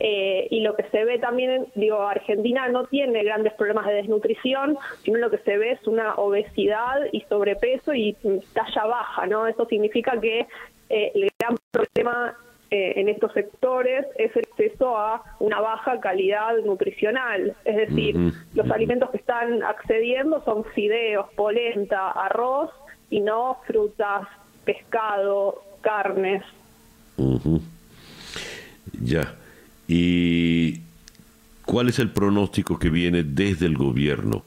Eh, y lo que se ve también, digo, Argentina no tiene grandes problemas de desnutrición, sino lo que se ve es una obesidad y sobrepeso y talla baja, ¿no? Eso significa que eh, el gran problema eh, en estos sectores es el acceso a una baja calidad nutricional. Es decir, los alimentos que están accediendo son fideos, polenta, arroz y no frutas, pescado, carnes. Ya. ¿Y cuál es el pronóstico que viene desde el gobierno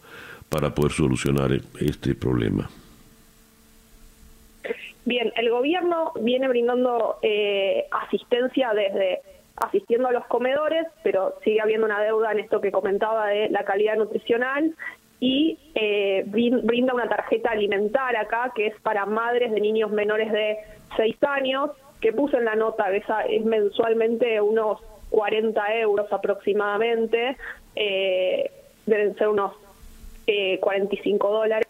para poder solucionar este problema? Bien, el gobierno viene brindando eh, asistencia desde asistiendo a los comedores, pero sigue habiendo una deuda en esto que comentaba de la calidad nutricional y eh, brinda una tarjeta alimentar acá que es para madres de niños menores de 6 años, que puse en la nota, que es mensualmente unos 40 euros aproximadamente, eh, deben ser unos 45 dólares.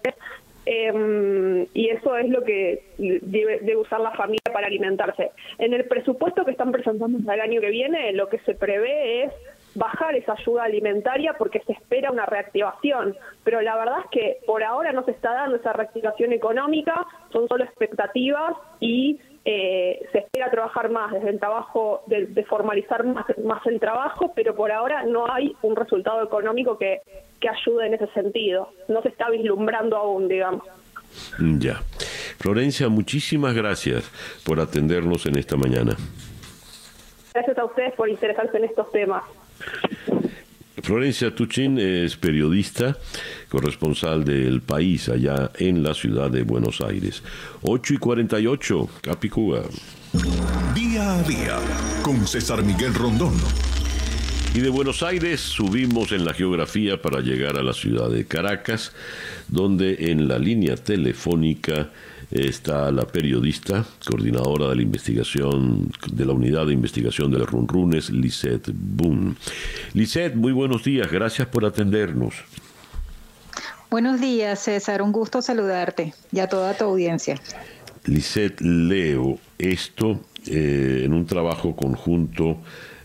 Eh, y eso es lo que debe, usar la familia para alimentarse. En el presupuesto que están presentando para el año que viene, lo que se prevé es bajar esa ayuda alimentaria porque se espera una reactivación, pero la verdad es que por ahora no se está dando esa reactivación económica, son solo expectativas y eh, se espera trabajar más desde el trabajo, de, formalizar más, más, el trabajo, pero por ahora no hay un resultado económico que, que ayude en ese sentido. No se está vislumbrando aún, digamos. Ya. Florencia, muchísimas gracias por atendernos en esta mañana. Gracias a ustedes por interesarse en estos temas. Florencia Tuchin es periodista, corresponsal del país allá en la ciudad de Buenos Aires. 8 y 48, Capicúa. Día a día, con César Miguel Rondón. Y de Buenos Aires subimos en la geografía para llegar a la ciudad de Caracas, donde en la línea telefónica está la periodista, coordinadora de la investigación de la unidad de investigación de los Runrunes, Lisette Boone. Lisette, muy buenos días, gracias por atendernos. Buenos días, César, un gusto saludarte y a toda tu audiencia. Lisette, leo esto eh, en un trabajo conjunto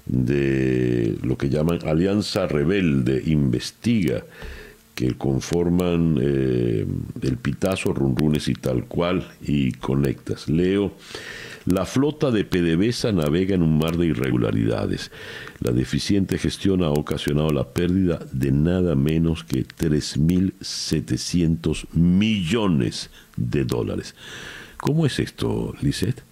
de lo que llaman Alianza Rebelde Investiga, que conforman eh, el Pitazo, Runrunes y tal cual, y Conectas. Leo, la flota de PDVSA navega en un mar de irregularidades. La deficiente gestión ha ocasionado la pérdida de nada menos que 3.700 millones de dólares. ¿Cómo es esto, Lisette?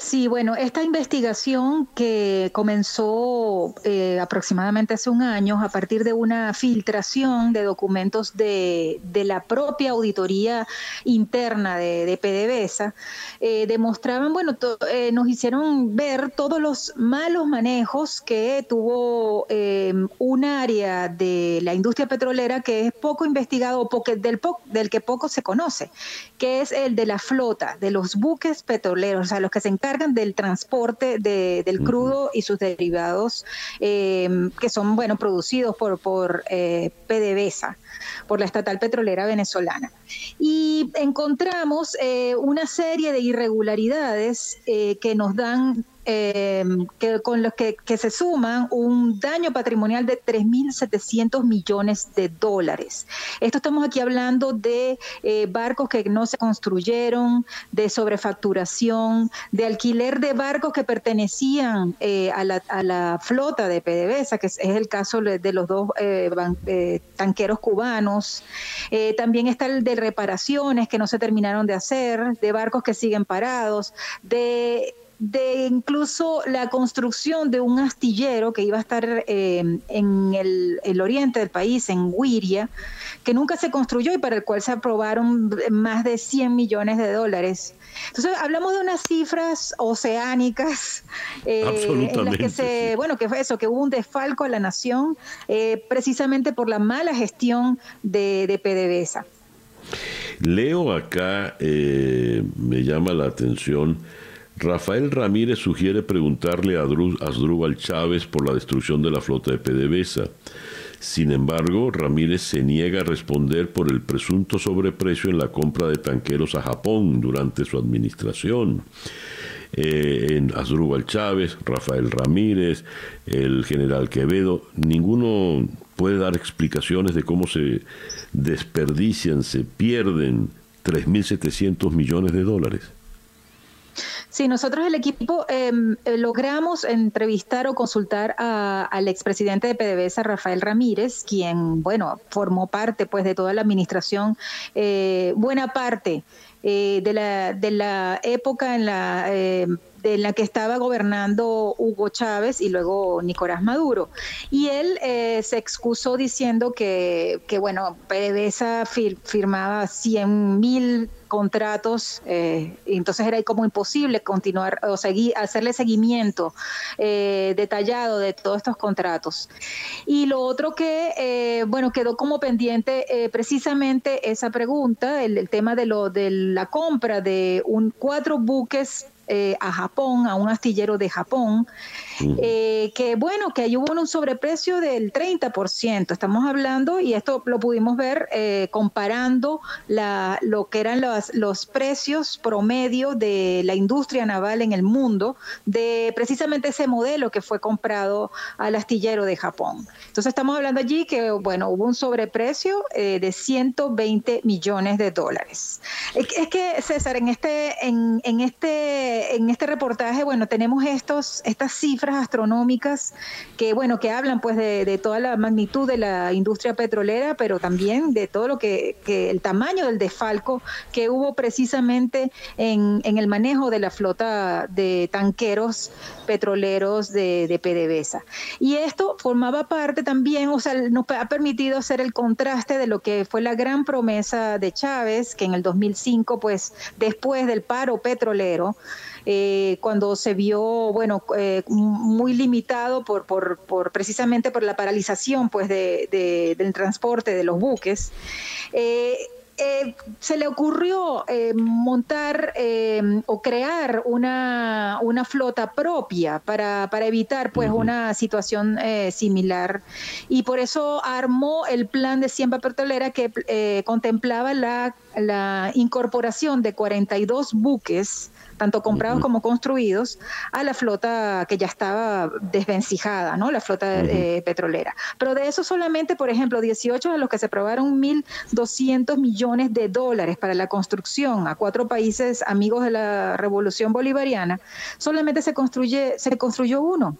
Sí, bueno, esta investigación que comenzó eh, aproximadamente hace un año a partir de una filtración de documentos de, la propia auditoría interna de, PDVSA, eh, demostraban, bueno, eh, nos hicieron ver todos los malos manejos que tuvo un área de la industria petrolera que es poco investigado o del, del que poco se conoce, que es el de la flota, de los buques petroleros, o sea, los que se encargan del transporte del crudo y sus derivados em, que son bueno producidos por, por eh, PDVSA, por la estatal petrolera venezolana. Y encontramos eh, una serie de irregularidades eh, que nos dan eh, que, con los que, se suman un daño patrimonial de 3.700 millones de dólares. Esto estamos aquí hablando de eh, barcos que no se construyeron, de sobrefacturación, de alquiler de barcos que pertenecían eh, a, la, flota de PDVSA, que es, el caso de los dos tanqueros cubanos. también está el de reparaciones que no se terminaron de hacer, de barcos que siguen parados, de de incluso la construcción de un astillero que iba a estar eh, en el, oriente del país, en Wiria, que nunca se construyó y para el cual se aprobaron más de 100 millones de dólares. Entonces, hablamos de unas cifras oceánicas eh, en las que se, bueno, que fue eso, que hubo un desfalco a la nación eh, precisamente por la mala gestión de, de PDVSA. Leo acá, me llama la atención, Rafael Ramírez sugiere preguntarle a Asdrúbal Chávez por la destrucción de la flota de PDVSA. Sin embargo, Ramírez se niega a responder por el presunto sobreprecio en la compra de tanqueros a Japón durante su administración. Eh, en Asdrúbal Chávez, Rafael Ramírez, el general Quevedo, ninguno puede dar explicaciones de cómo se desperdician, se pierden 3.700 millones de dólares. Sí, nosotros el equipo em, eh, logramos entrevistar o consultar al expresidente de PDVSA, Rafael Ramírez, quien, bueno, formó parte pues de toda la administración, eh, buena parte eh, de, la, de la época en la de la que estaba gobernando Hugo Chávez y luego Nicolás Maduro. Y él eh, se excusó diciendo que, que bueno, PDVSA firmaba 100 mil contratos, eh, entonces era como imposible continuar o seguir, hacerle seguimiento eh, detallado de todos estos contratos. Y lo otro que, bueno, quedó como pendiente precisamente esa pregunta, el, el, tema de lo de la compra de un cuatro buques eh, a Japón, a un astillero de Japón, eh, que bueno, que ahí hubo un sobreprecio del 30%. Estamos hablando, y esto lo pudimos ver eh, comparando lo que eran los, los precios promedio de la industria naval en el mundo, de precisamente ese modelo que fue comprado al astillero de Japón. Entonces estamos hablando allí que, bueno, hubo un sobreprecio de 120 millones de dólares. Es, que, César, en este, en este en este reportaje, bueno, tenemos estos, estas cifras astronómicas que, bueno, que hablan pues de, toda la magnitud de la industria petrolera, pero también de todo lo que, el tamaño del desfalco que hubo precisamente en, el manejo de la flota de tanqueros petroleros de, de PDVSA. Y esto formaba parte también, o sea, nos ha permitido hacer el contraste de lo que fue la gran promesa de Chávez, que en el 2005, pues después del paro petrolero, eh, cuando se vio, bueno, eh, muy limitado por, por, por, precisamente por la paralización pues, de, del transporte de los buques. Eh, se le ocurrió montar o crear una, una, flota propia para, para evitar pues una situación similar y por eso armó el plan de siembra petrolera que contemplaba la, la incorporación de 42 buques tanto comprados como construidos, a la flota que ya estaba desvencijada, ¿no? La flota eh, petrolera. Pero de eso solamente, por ejemplo, 18 de los que se aprobaron 1.200 millones de dólares para la construcción a cuatro países amigos de la revolución bolivariana, solamente se construye, se construyó uno.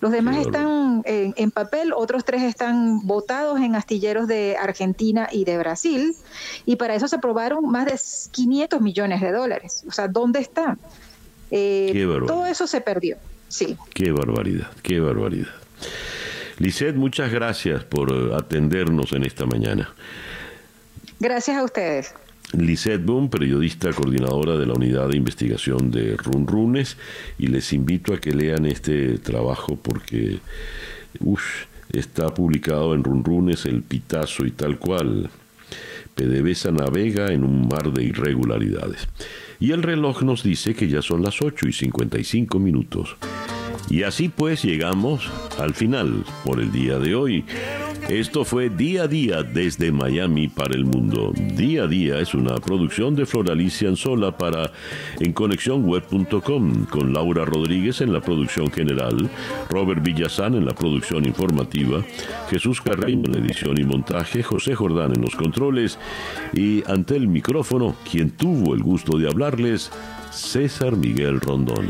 Los demás están en, papel, otros tres están votados en astilleros de Argentina y de Brasil, y para eso se aprobaron más de 500 millones de dólares. O sea, ¿dónde están? Eh, todo eso se perdió, sí. Qué barbaridad, qué barbaridad. Lisette, muchas gracias por eh, atendernos en esta mañana. Gracias a ustedes. Lisette Boom, periodista coordinadora de la unidad de investigación de Runrunes, y les invito a que lean este trabajo porque está publicado en Runrunes, El Pitazo y tal cual. PDVSA navega en un mar de irregularidades. Y el reloj nos dice que ya son las 8 y 55 minutos. Y así pues llegamos al final por el día de hoy. Esto fue Día a Día desde Miami para el mundo. Día a Día es una producción de Floralicia Anzola para enconexionweb.com con Laura Rodríguez en la producción general, Robert Villazán en la producción informativa, Jesús Carreño en la edición y montaje, José Jordán en los controles y ante el micrófono, quien tuvo el gusto de hablarles, César Miguel Rondón.